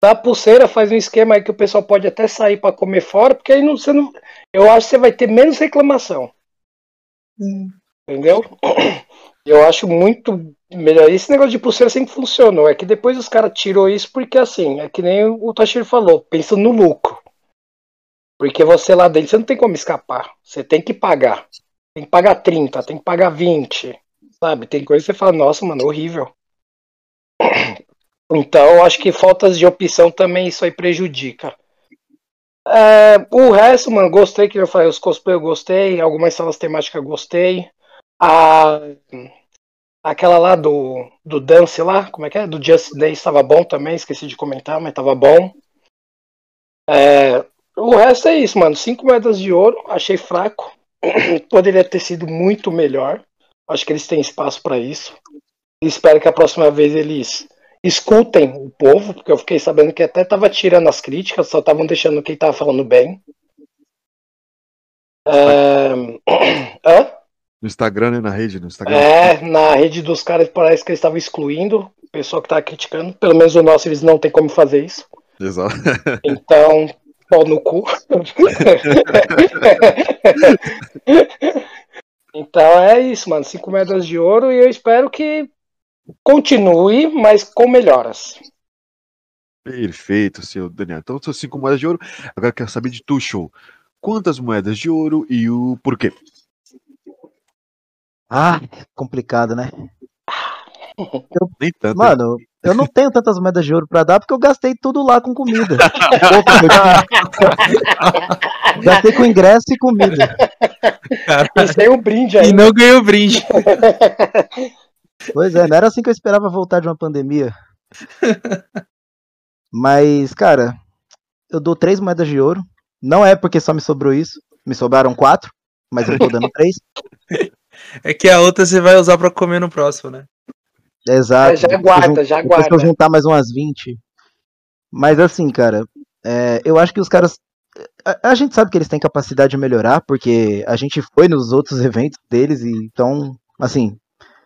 Dá a pulseira, faz um esquema aí que o pessoal pode até sair pra comer fora, porque aí não, você não. Eu acho que você vai ter menos reclamação. Entendeu? Eu acho muito melhor. Esse negócio de pulseira sempre funcionou. É que depois os caras tirou isso porque assim, é que nem o Tashiro falou, pensa no lucro. Porque você lá dentro, você não tem como escapar. Você tem que pagar. Tem que pagar 30, tem que pagar 20. Sabe? Tem coisa que você fala, nossa, mano, horrível. Então, acho que faltas de opção também isso aí prejudica. É, o resto, mano, gostei, que eu falei, os cosplay eu gostei, algumas salas temáticas eu gostei. A, aquela lá do, do Dance lá, como é que é? Do Just Day estava bom também, esqueci de comentar, mas estava bom. É, o resto é isso, mano. Cinco moedas de ouro, achei fraco. Poderia ter sido muito melhor. Acho que eles têm espaço para isso. Espero que a próxima vez eles escutem o povo, porque eu fiquei sabendo que até tava tirando as críticas, só estavam deixando quem tava falando bem. É... No Instagram, né? Na rede, no Instagram. É, na rede dos caras parece que eles estavam excluindo o pessoal que tá criticando. Pelo menos o nosso eles não tem como fazer isso. Exato. Então, pau no cu. então é isso, mano. Cinco moedas de ouro e eu espero que continue, mas com melhoras. Perfeito, seu Daniel. Então, são cinco moedas de ouro. Agora eu quero saber de tu, show. Quantas moedas de ouro e o porquê? Ah, complicado, né? Nem tanto. Mano, eu não tenho tantas moedas de ouro pra dar porque eu gastei tudo lá com comida. gastei com ingresso e comida. Pensei um brinde aí. E não ganhou brinde. Pois é, não era assim que eu esperava voltar de uma pandemia. Mas, cara, eu dou três moedas de ouro. Não é porque só me sobrou isso. Me sobraram quatro, mas eu tô dando três. É que a outra você vai usar pra comer no próximo, né? Exato. É, já Depois guarda, já depois que eu guarda. juntar mais umas 20. Mas assim, cara, é, eu acho que os caras. A, a gente sabe que eles têm capacidade de melhorar, porque a gente foi nos outros eventos deles, e então, assim,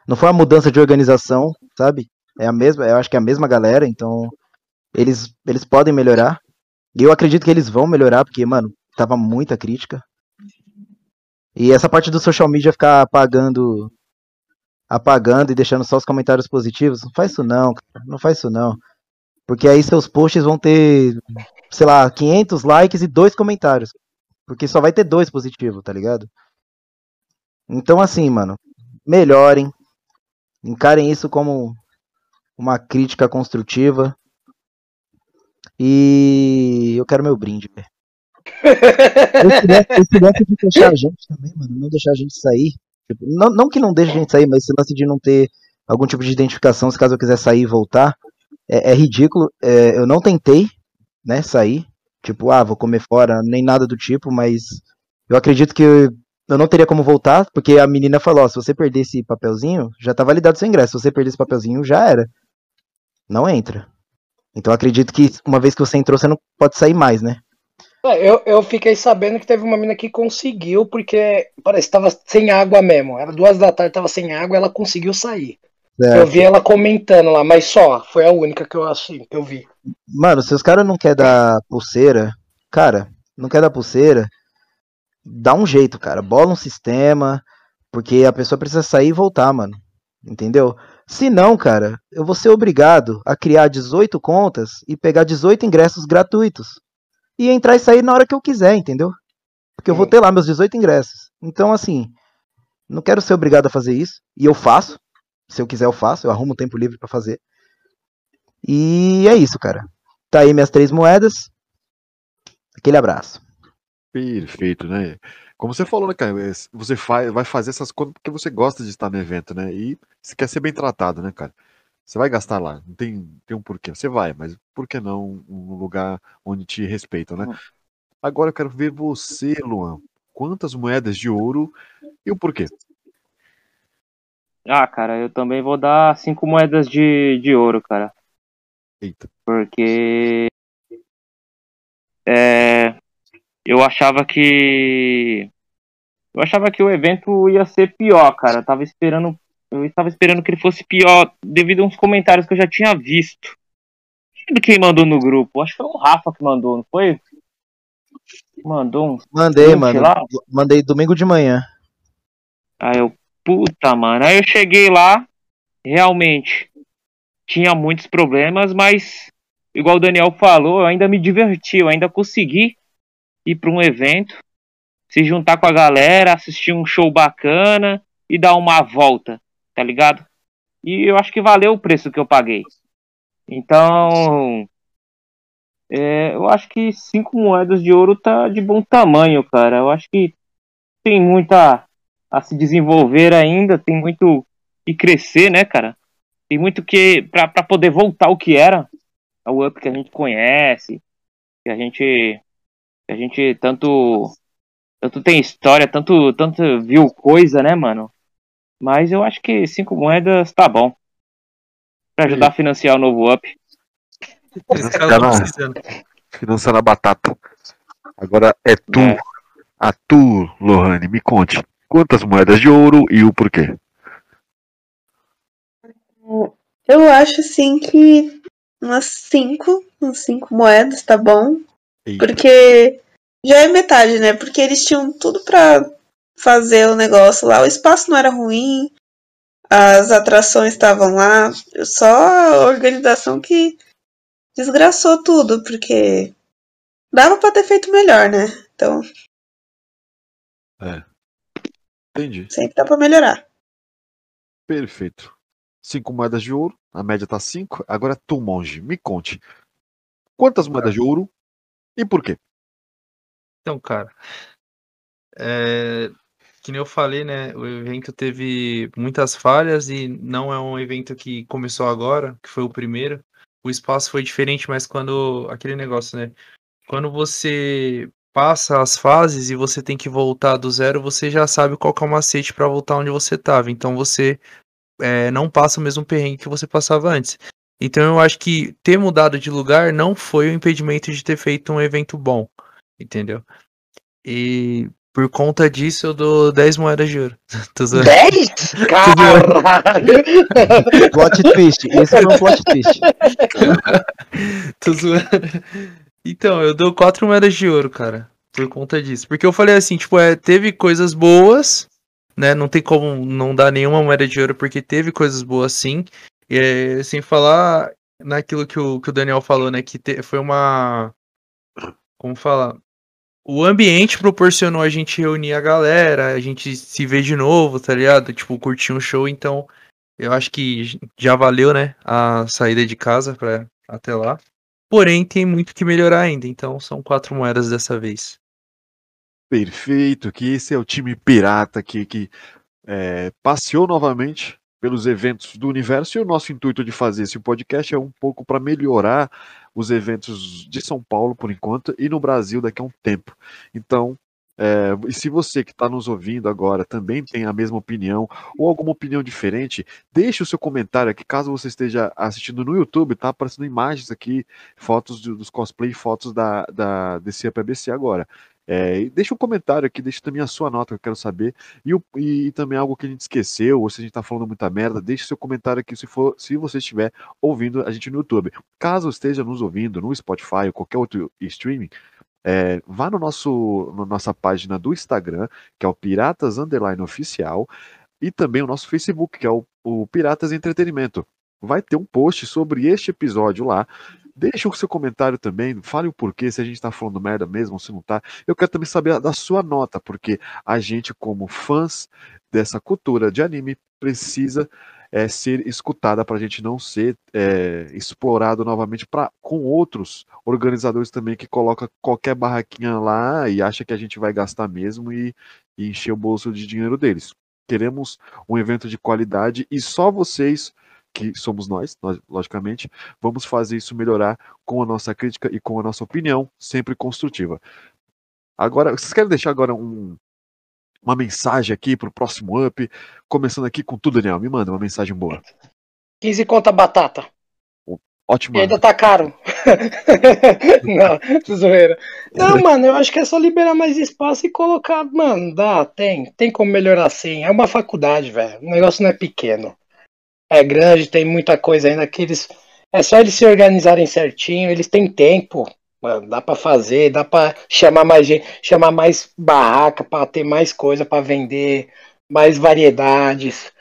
não foi uma mudança de organização, sabe? É a mesma, eu acho que é a mesma galera, então eles, eles podem melhorar. E eu acredito que eles vão melhorar, porque, mano, tava muita crítica. E essa parte do social media ficar apagando apagando e deixando só os comentários positivos, não faz isso não, cara, não faz isso não. Porque aí seus posts vão ter, sei lá, 500 likes e dois comentários. Porque só vai ter dois positivos, tá ligado? Então assim, mano, melhorem, encarem isso como uma crítica construtiva. E eu quero meu brinde, velho. Esse de fechar a gente também, mano, não deixar a gente sair. Tipo, não, não que não deixe a gente sair, mas esse lance de não ter algum tipo de identificação, se caso eu quiser sair e voltar, é, é ridículo. É, eu não tentei, né, sair. Tipo, ah, vou comer fora, nem nada do tipo, mas eu acredito que eu, não teria como voltar, porque a menina falou, ó, se você perder esse papelzinho, já tá validado seu ingresso. Se você perder esse papelzinho, já era. Não entra. Então eu acredito que uma vez que você entrou, você não pode sair mais, né? É, Eu, eu fiquei sabendo que teve uma mina que conseguiu, porque parece que tava sem água mesmo. Era duas da tarde, tava sem água, ela conseguiu sair. É. Eu vi ela comentando lá, mas só, foi a única que eu assim, que eu vi. Mano, se os caras não quer dar pulseira, cara, não quer dar pulseira, dá um jeito, cara. Bola um sistema, porque a pessoa precisa sair e voltar, mano. Entendeu? Se não, cara, eu vou ser obrigado a criar 18 contas e pegar 18 ingressos gratuitos. E entrar e sair na hora que eu quiser, entendeu? Porque eu vou Sim. ter lá meus 18 ingressos. Então, assim, não quero ser obrigado a fazer isso. E eu faço. Se eu quiser, eu faço. Eu arrumo tempo livre pra fazer. E é isso, cara. Tá aí minhas três moedas. Aquele abraço. Perfeito, né? Como você falou, né, cara? é, Você faz, vai fazer essas coisas porque você gosta de estar no evento, né? E você quer ser bem tratado, né, cara? Você vai gastar lá, não tem, tem um porquê. Você vai, mas por que não um lugar onde te respeitam, né? Agora eu quero ver você, Luan. Quantas moedas de ouro e o porquê? Ah, cara, eu também vou dar cinco moedas de, de ouro, cara. Eita. Porque é, eu achava que eu achava que o evento ia ser pior, cara. Eu tava esperando, eu estava esperando que ele fosse pior devido a uns comentários que eu já tinha visto. Não Quem mandou no grupo? Acho que foi o Rafa que mandou, não foi? Mandou um. Mandei, mano. lá. Mandei domingo de manhã. Aí eu, puta, mano. Aí eu cheguei lá, realmente tinha muitos problemas, mas igual o Daniel falou, eu ainda me diverti, eu ainda consegui ir para um evento, se juntar com a galera, assistir um show bacana e dar uma volta, tá ligado? E eu acho que valeu o preço que eu paguei. Então, é, eu acho que cinco moedas de ouro tá de bom tamanho, cara. Eu acho que tem muita a se desenvolver ainda, tem muito que crescer, né, cara? Tem muito que pra poder voltar ao que era, ao up que a gente conhece, que a gente a gente tanto tanto tem história, tanto tanto viu coisa, né, mano? Mas eu acho que cinco moedas tá bom. Pra ajudar a financiar o novo up. Esse cara Cara, precisando. Financiando a batata. Agora é tu. É. A tu, Lohane, me conte. Quantas moedas de ouro e o porquê? Eu acho assim que umas cinco, umas cinco moedas, tá bom? Eita. Porque já é metade, né? Porque eles tinham tudo pra fazer o negócio lá. O espaço não era ruim, as atrações estavam lá, só a organização que desgraçou tudo, porque dava pra ter feito melhor, né? Então Entendi. sempre dá pra melhorar. Perfeito. Cinco moedas de ouro, a média tá cinco. Agora tu, monge, me conte. Quantas moedas de ouro e por quê? Então, cara, é, que nem eu falei, né? O evento teve muitas falhas e não é um evento que começou agora, que foi o primeiro. O espaço foi diferente, mas quando aquele negócio, né? Quando você passa as fases e você tem que voltar do zero, você já sabe qual é o macete para voltar onde você tava. Então você é, não passa o mesmo perrengue que você passava antes. Então eu acho que ter mudado de lugar não foi o impedimento de ter feito um evento bom, entendeu? E por conta disso eu dou 10 moedas de ouro. Tô zoando. 10? Caralho! Plot twist. Esse foi um plot twist. Tô zoando. Então, eu dou 4 moedas de ouro, cara. Por conta disso. Porque eu falei assim, tipo, é, teve coisas boas, né? Não tem como não dar nenhuma moeda de ouro, porque teve coisas boas sim. E sem falar naquilo que o, que o Daniel falou, né? Que te- foi uma. Como falar? O ambiente proporcionou a gente reunir a galera, a gente se ver de novo, tá ligado? Tipo, curtir um show, então eu acho que já valeu, né? A saída de casa pra até lá. Porém, tem muito que melhorar ainda, então são quatro moedas dessa vez. Perfeito, que esse é o time pirata que, que é, passeou novamente pelos eventos do universo e o nosso intuito de fazer esse podcast é um pouco para melhorar os eventos de São Paulo por enquanto e no Brasil daqui a um tempo. Então, é, e se você que está nos ouvindo agora também tem a mesma opinião ou alguma opinião diferente, deixe o seu comentário aqui, caso você esteja assistindo no YouTube, tá aparecendo imagens aqui, fotos do- dos cosplay, fotos da, da desse APBC agora. É, e deixa um comentário aqui, deixa também a sua nota, que eu quero saber. E, o- e também algo que a gente esqueceu, ou se a gente tá falando muita merda, deixe seu comentário aqui se for, se você estiver ouvindo a gente no YouTube. Caso esteja nos ouvindo no Spotify ou qualquer outro streaming, é, vá no nosso, na nossa página do Instagram, que é o Piratas Underline Oficial, e também o nosso Facebook, que é o, o Piratas Entretenimento. Vai ter um post sobre este episódio lá. Deixa o seu comentário também, fale o porquê, se a gente tá falando merda mesmo ou se não tá. Eu quero também saber da sua nota, porque a gente, como fãs dessa cultura de anime, precisa é, ser escutada para a gente não ser é, explorado novamente pra, com outros organizadores também que coloca qualquer barraquinha lá e acha que a gente vai gastar mesmo e, e encher o bolso de dinheiro deles. Queremos um evento de qualidade e só vocês, que somos nós, nós logicamente, vamos fazer isso melhorar com a nossa crítica e com a nossa opinião, sempre construtiva. Agora, vocês querem deixar agora um, uma mensagem aqui pro próximo up? Começando aqui com tudo, Daniel. Me manda uma mensagem boa. 15 conta batata. Ótima. E ainda tá caro. não, zoeira. Não, mano, eu acho que é só liberar mais espaço e colocar. Mano, dá, tem. Tem como melhorar sim. É uma faculdade, velho. O negócio não é pequeno. É grande, tem muita coisa ainda que eles. É só eles se organizarem certinho, eles têm tempo. Mano, dá pra fazer, dá pra chamar mais gente, chamar mais barraca pra ter mais coisa pra vender, mais variedades.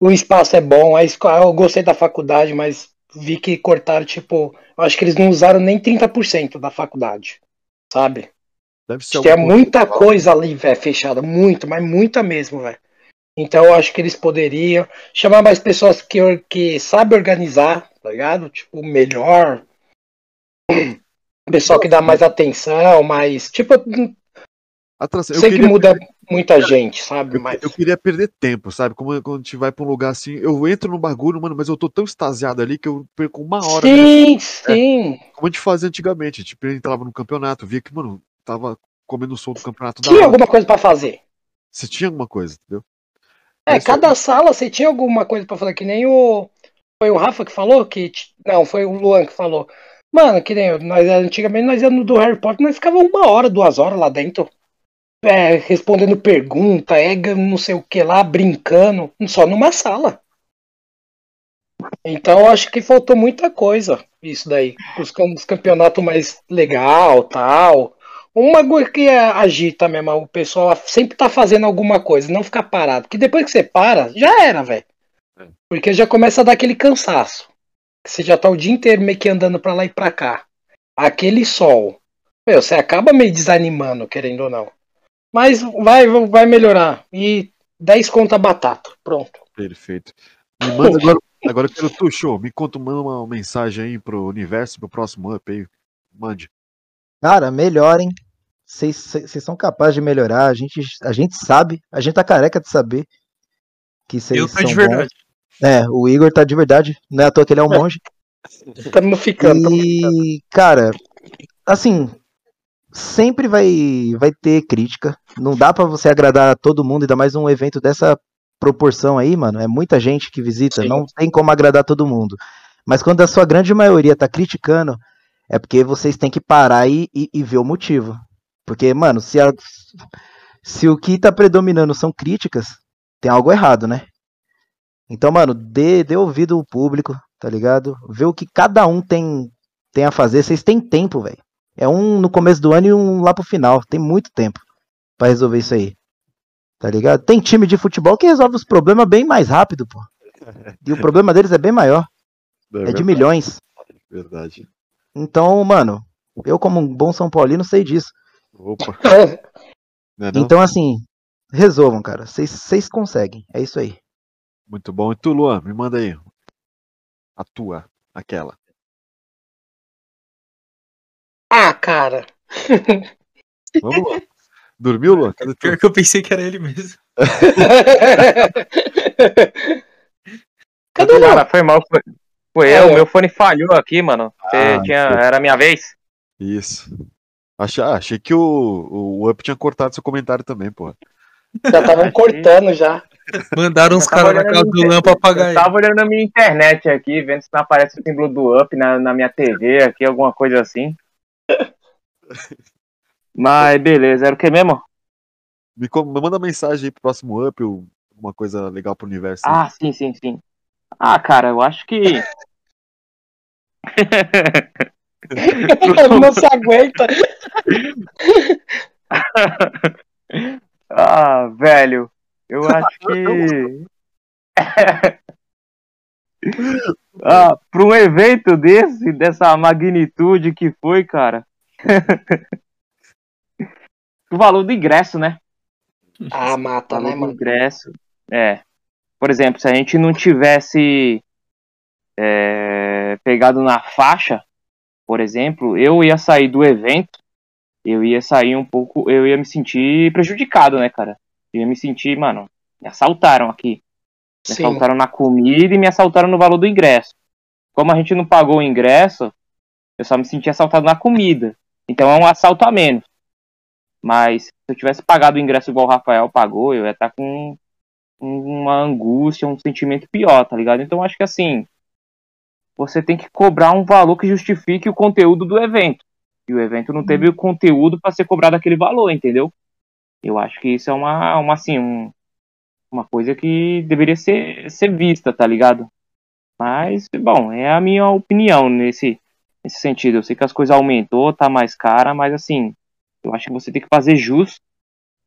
O espaço é bom, a escola, eu gostei da faculdade, mas vi que cortaram, tipo, eu acho que eles não usaram nem 30% da faculdade, sabe? Deve ser Tinha muita coisa ali, velho, fechada, muito, mas muita mesmo, velho. Então eu acho que eles poderiam chamar mais pessoas que, que sabem organizar, tá ligado? Tipo, melhor. Pessoal que dá mais atenção, mais. Tipo, atração. Eu sei que muda muita gente, sabe? eu, Mas. eu queria perder tempo, sabe? Como quando a gente vai pra um lugar assim, eu entro no bagulho, mano, mas eu tô tão extasiado ali que eu perco uma hora. né? Sim, sim. Como a gente fazia antigamente. Tipo, a gente entrava no campeonato, via que, mano, tava comendo o som do campeonato Tinha hora. alguma coisa pra fazer. Se tinha alguma coisa, entendeu? É, cada sala você tinha alguma coisa pra fazer, que nem o. Foi o Rafa que falou? que Não, foi o Luan que falou. Mano, que nem nós antigamente nós íamos do Harry Potter, nós ficava uma hora, duas horas lá dentro. é, respondendo pergunta, é não sei o que lá, brincando, só numa sala. Então eu acho que faltou muita coisa isso daí. Os, os campeonatos mais legal, tal. Uma coisa que agita mesmo, o pessoal sempre tá fazendo alguma coisa, não ficar parado. Porque depois que você para, já era, velho. É. Porque já começa a dar aquele cansaço. Você já tá o dia inteiro meio que andando pra lá e pra cá. Aquele sol. Meu, você acaba meio desanimando, querendo ou não. Mas vai, vai melhorar. E 10 conta batata. Pronto. Perfeito. Me manda agora, agora eu quero tu, show. Me conta manda uma mensagem aí pro universo, pro próximo up aí. Mande. Cara, melhorem. Vocês são capazes de melhorar. A gente, a gente sabe, a gente tá careca de saber que vocês Eu tô de verdade. É, o Igor tá de verdade. Não é à toa que ele é um é. monge. Estamos ficando. E, cara, assim, sempre vai, vai ter crítica. Não dá para você agradar todo mundo, ainda mais um evento dessa proporção aí, mano. É muita gente que visita, Sim. não tem como agradar todo mundo. Mas quando a sua grande maioria tá criticando, é porque vocês têm que parar e, e, e ver o motivo. Porque, mano, se, a, se o que tá predominando são críticas, tem algo errado, né? Então, mano, dê, dê ouvido ao público, tá ligado? Vê o que cada um tem, tem a fazer. Vocês têm tempo, velho. É um no começo do ano e um lá pro final. Tem muito tempo para resolver isso aí. Tá ligado? Tem time de futebol que resolve os problemas bem mais rápido, pô. E o problema deles é bem maior. É, é de milhões. Verdade. Então, mano, eu como um bom São Paulino sei disso. Opa. É então, assim, resolvam, cara. Vocês conseguem. É isso aí. Muito bom. E tu, Luan, me manda aí. A tua, aquela. Ah, cara. Vamos lá. Dormiu, Luan? Cadê Pior que eu pensei que era ele mesmo. Cadê o Luan? Foi mal. Foi, foi é, eu, o meu fone falhou aqui, mano. Ah, tinha, era a minha vez. Isso. Achei, ah, achei que o, o Up tinha cortado seu comentário também, porra. Já estavam cortando já. Mandaram uns caras na casa do Lamp pra pagar ele. Tava olhando na minha internet aqui, vendo se não aparece o símbolo do Up na, na minha TV aqui, alguma coisa assim. Mas beleza, era o que mesmo? Me, me manda mensagem aí pro próximo Up, ou alguma coisa legal pro universo. Ah, sim, sim, sim. Ah, cara, eu acho que. não se aguenta. ah, velho, eu acho que. ah, para um evento desse, dessa magnitude que foi, cara. o valor do ingresso, né? Ah, mata, né, mano? ingresso. É. Por exemplo, se a gente não tivesse é, pegado na faixa, por exemplo, eu ia sair do evento, eu ia sair um pouco, eu ia me sentir prejudicado, né, cara? Eu ia me sentir, mano, me assaltaram aqui. Me Sim. assaltaram na comida e me assaltaram no valor do ingresso. Como a gente não pagou o ingresso, eu só me senti assaltado na comida. Então é um assalto a menos. Mas se eu tivesse pagado o ingresso igual o Rafael pagou, eu ia estar com uma angústia, um sentimento pior, tá ligado? Então acho que assim, você tem que cobrar um valor que justifique o conteúdo do evento. E o evento não teve o uhum. conteúdo para ser cobrado aquele valor, entendeu? Eu acho que isso é uma, uma assim, um, uma coisa que deveria ser, ser vista, tá ligado? Mas, bom, é a minha opinião nesse, nesse sentido. Eu sei que as coisas aumentou, tá mais cara, mas assim, eu acho que você tem que fazer jus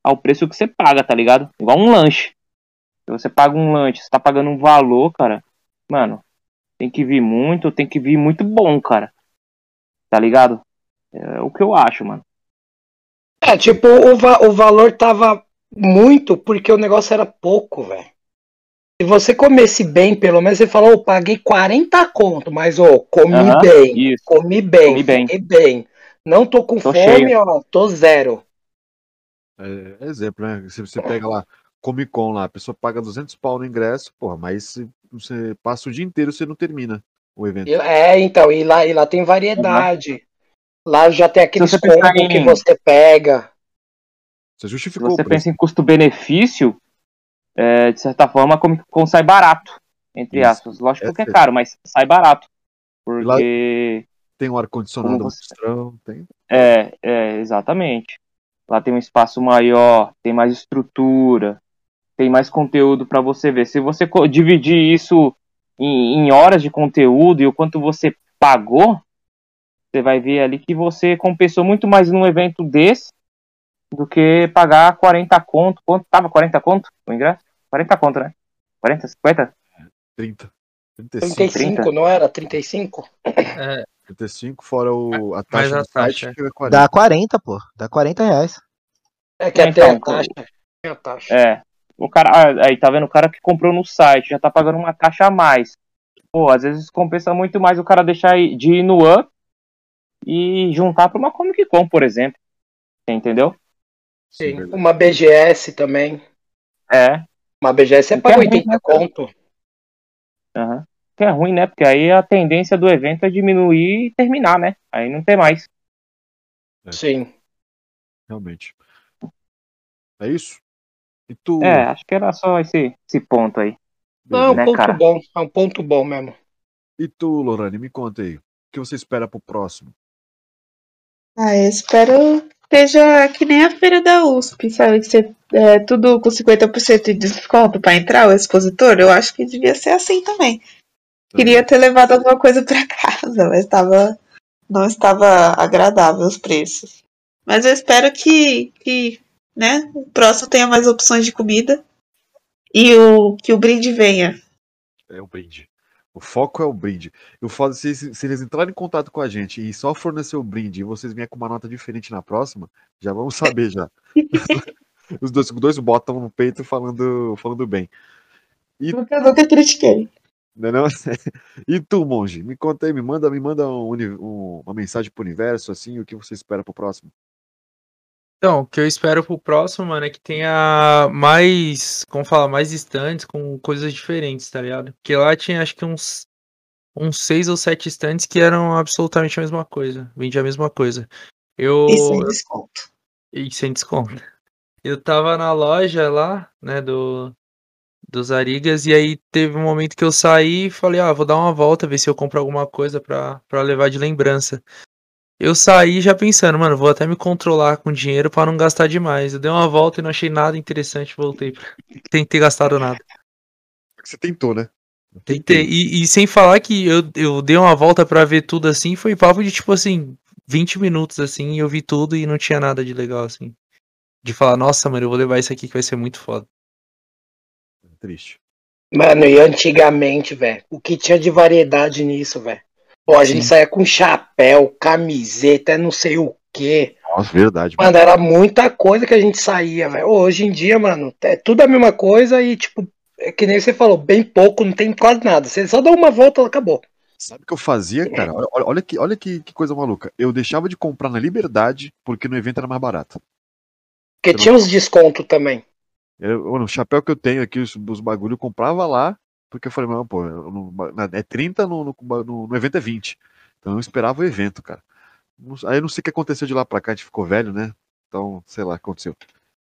ao preço que você paga, tá ligado? Igual um lanche. Se você paga um lanche, você tá pagando um valor, cara, mano, tem que vir muito, tem que vir muito bom, cara. Tá ligado? É o que eu acho, mano. É, tipo, o, va o valor tava muito porque o negócio era pouco, velho. Se você comesse bem, pelo menos você falou, oh, paguei 40 conto, mas ô, oh, comi bem, isso. comi bem, comi bem. bem. Não tô com tô fome, cheio. ó, tô zero. É, exemplo, né? Se você pega lá Comic Con lá, a pessoa paga 200 pau no ingresso, porra, mas você passa o dia inteiro você não termina o evento. É, então, e lá, e lá tem variedade. Uhum. Lá já tem aqueles combos em... que você pega. Você justificou. Se você pensa em custo-benefício, é, de certa forma, a Comic Con sai barato, entre Isso. aspas. Lógico é que é caro, mas sai barato. Porque. Tem um ar-condicionado você... monstrão, tem. É, é, exatamente. Lá tem um espaço maior, tem mais estrutura, tem mais conteúdo para você ver. Se você dividir isso em, em horas de conteúdo e o quanto você pagou, você vai ver ali que você compensou muito mais num evento desse do que pagar 40 conto. Quanto tava 40 conto o ingresso? 40 conto, né? 40, 50? 30. 35, 35, não era? 35? É, 35 fora o, a Mais taxa a do site, taxa. que é 40. Dá 40, pô. Dá 40 reais. É que até a Então, taxa. Tem a taxa. É. O cara, ah, aí tá vendo o cara que comprou no site, já tá pagando uma taxa a mais. Pô, às vezes compensa muito mais o cara deixar de ir no up e juntar pra uma Comic Con, por exemplo. Entendeu? Sim. Uma BGS também. É. Uma BGS é Que pra é ruim, 80 né, conto. Aham. Que é ruim, né? Porque aí a tendência do evento é diminuir e terminar, né? Aí não tem mais. É. Sim. Realmente. É isso? E tu, É, acho que era só esse, esse ponto aí. Não, é um Né, ponto cara? bom. É um ponto bom mesmo. e tu, Lorane, me conta aí. O que você espera pro próximo? Ah, eu espero que seja que nem a feira da USP, sabe? Que você, é, tudo com 50% de desconto pra entrar, o expositor. Eu acho que devia ser assim também. Queria ter levado alguma coisa pra casa, mas tava, não estava agradável os preços. Mas eu espero que, que né, o próximo tenha mais opções de comida e o, que o brinde venha. É o brinde. O foco é o brinde. E o foda é se, se eles entrarem em contato com a gente e só fornecer o brinde e vocês vierem com uma nota diferente na próxima, já vamos saber já. Os dois, dois botam no peito falando, falando bem. Nunca, nunca critiquei. Não não? E tu, monge? Me conta aí, me manda, me manda um um- uma mensagem pro universo, assim, o que você espera pro próximo. Então, o que eu espero pro próximo, mano, é que tenha mais, como fala, mais stands com coisas diferentes, tá ligado? Porque lá tinha acho que uns uns seis ou sete stands que eram absolutamente a mesma coisa, vendia a mesma coisa. Eu E sem desconto. e sem desconto. Eu tava na loja lá, né, do dos Arigas e aí teve um momento que eu saí e falei, ah, vou dar uma volta, ver se eu compro alguma coisa pra, pra levar de lembrança. Eu saí já pensando, mano, vou até me controlar com dinheiro pra não gastar demais. Eu dei uma volta e não achei nada interessante, voltei. Sem ter gastado nada. Porque você tentou, né? Tentei. E, e sem falar que eu, eu dei uma volta pra ver tudo assim, foi papo de tipo assim, 20 minutos assim, e eu vi tudo e não tinha nada de legal assim. De falar, nossa, mano, eu vou levar isso aqui que vai ser muito foda. Triste. Mano, e antigamente, velho, o que tinha de variedade nisso, velho? Pô, a gente Sim. saía com chapéu, camiseta, não sei o quê. Nossa, verdade. Mano, era muita coisa que a gente saía, velho. Hoje em dia, mano, é tudo a mesma coisa e, tipo, é que nem você falou, bem pouco, não tem quase nada. Você só dá uma volta, acabou. Sabe o que eu fazia, cara? Olha, olha- olha que, olha que, que coisa maluca. Eu deixava de comprar na Liberdade porque no evento era mais barato. Porque tinha uns descontos também. Eu, chapéu que eu tenho aqui, os, os bagulho, eu comprava lá, porque eu falei, não, pô, eu não- é 30, no, no, no- no evento é 20. Então eu esperava o evento, cara. Aí eu não sei o que aconteceu de lá pra cá, a gente ficou velho, né? Então, sei lá o que aconteceu.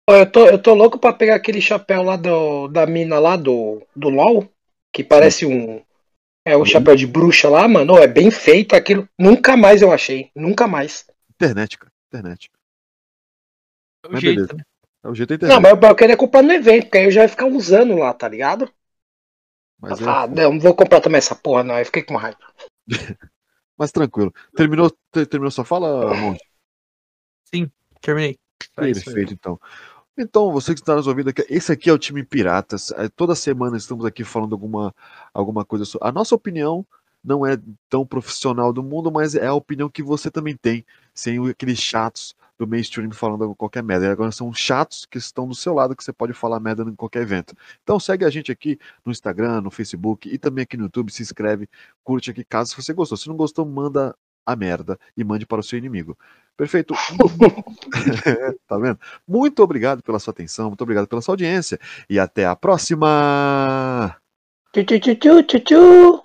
Eu tô, eu tô louco pra pegar aquele chapéu lá do, da mina lá do, do LOL, que parece um. É o Uhum. chapéu de bruxa lá, mano. É bem feito aquilo. Nunca mais eu achei. Nunca mais. Internet, cara. Internet. É o Mas jeito, beleza. né? É o jeito da internet. Não, mas eu queria comprar no evento, porque aí eu já ia ficar usando lá, tá ligado? Mas, é- ah, não, não vou comprar também essa porra, não. Eu fiquei com raiva. mas tranquilo. Terminou, te- terminou sua fala, Monte? Terminei. É isso aí. Perfeito, então. Então, você que está nos ouvindo aqui, esse aqui é o time Piratas. É, Toda semana estamos aqui falando alguma, alguma coisa sobre. A nossa opinião não é tão profissional do mundo, mas é a opinião que você também tem, sem aqueles chatos do mainstream falando qualquer merda. E agora são chatos que estão do seu lado que você pode falar merda em qualquer evento. Então segue a gente aqui no Instagram, no Facebook e também aqui no YouTube, se inscreve, curte aqui caso você gostou. Se não gostou, manda a merda e mande para o seu inimigo. Perfeito. tá vendo? Muito obrigado pela sua atenção, muito obrigado pela sua audiência e até a próxima. Tchu, tchu, tchu, tchu, tchu.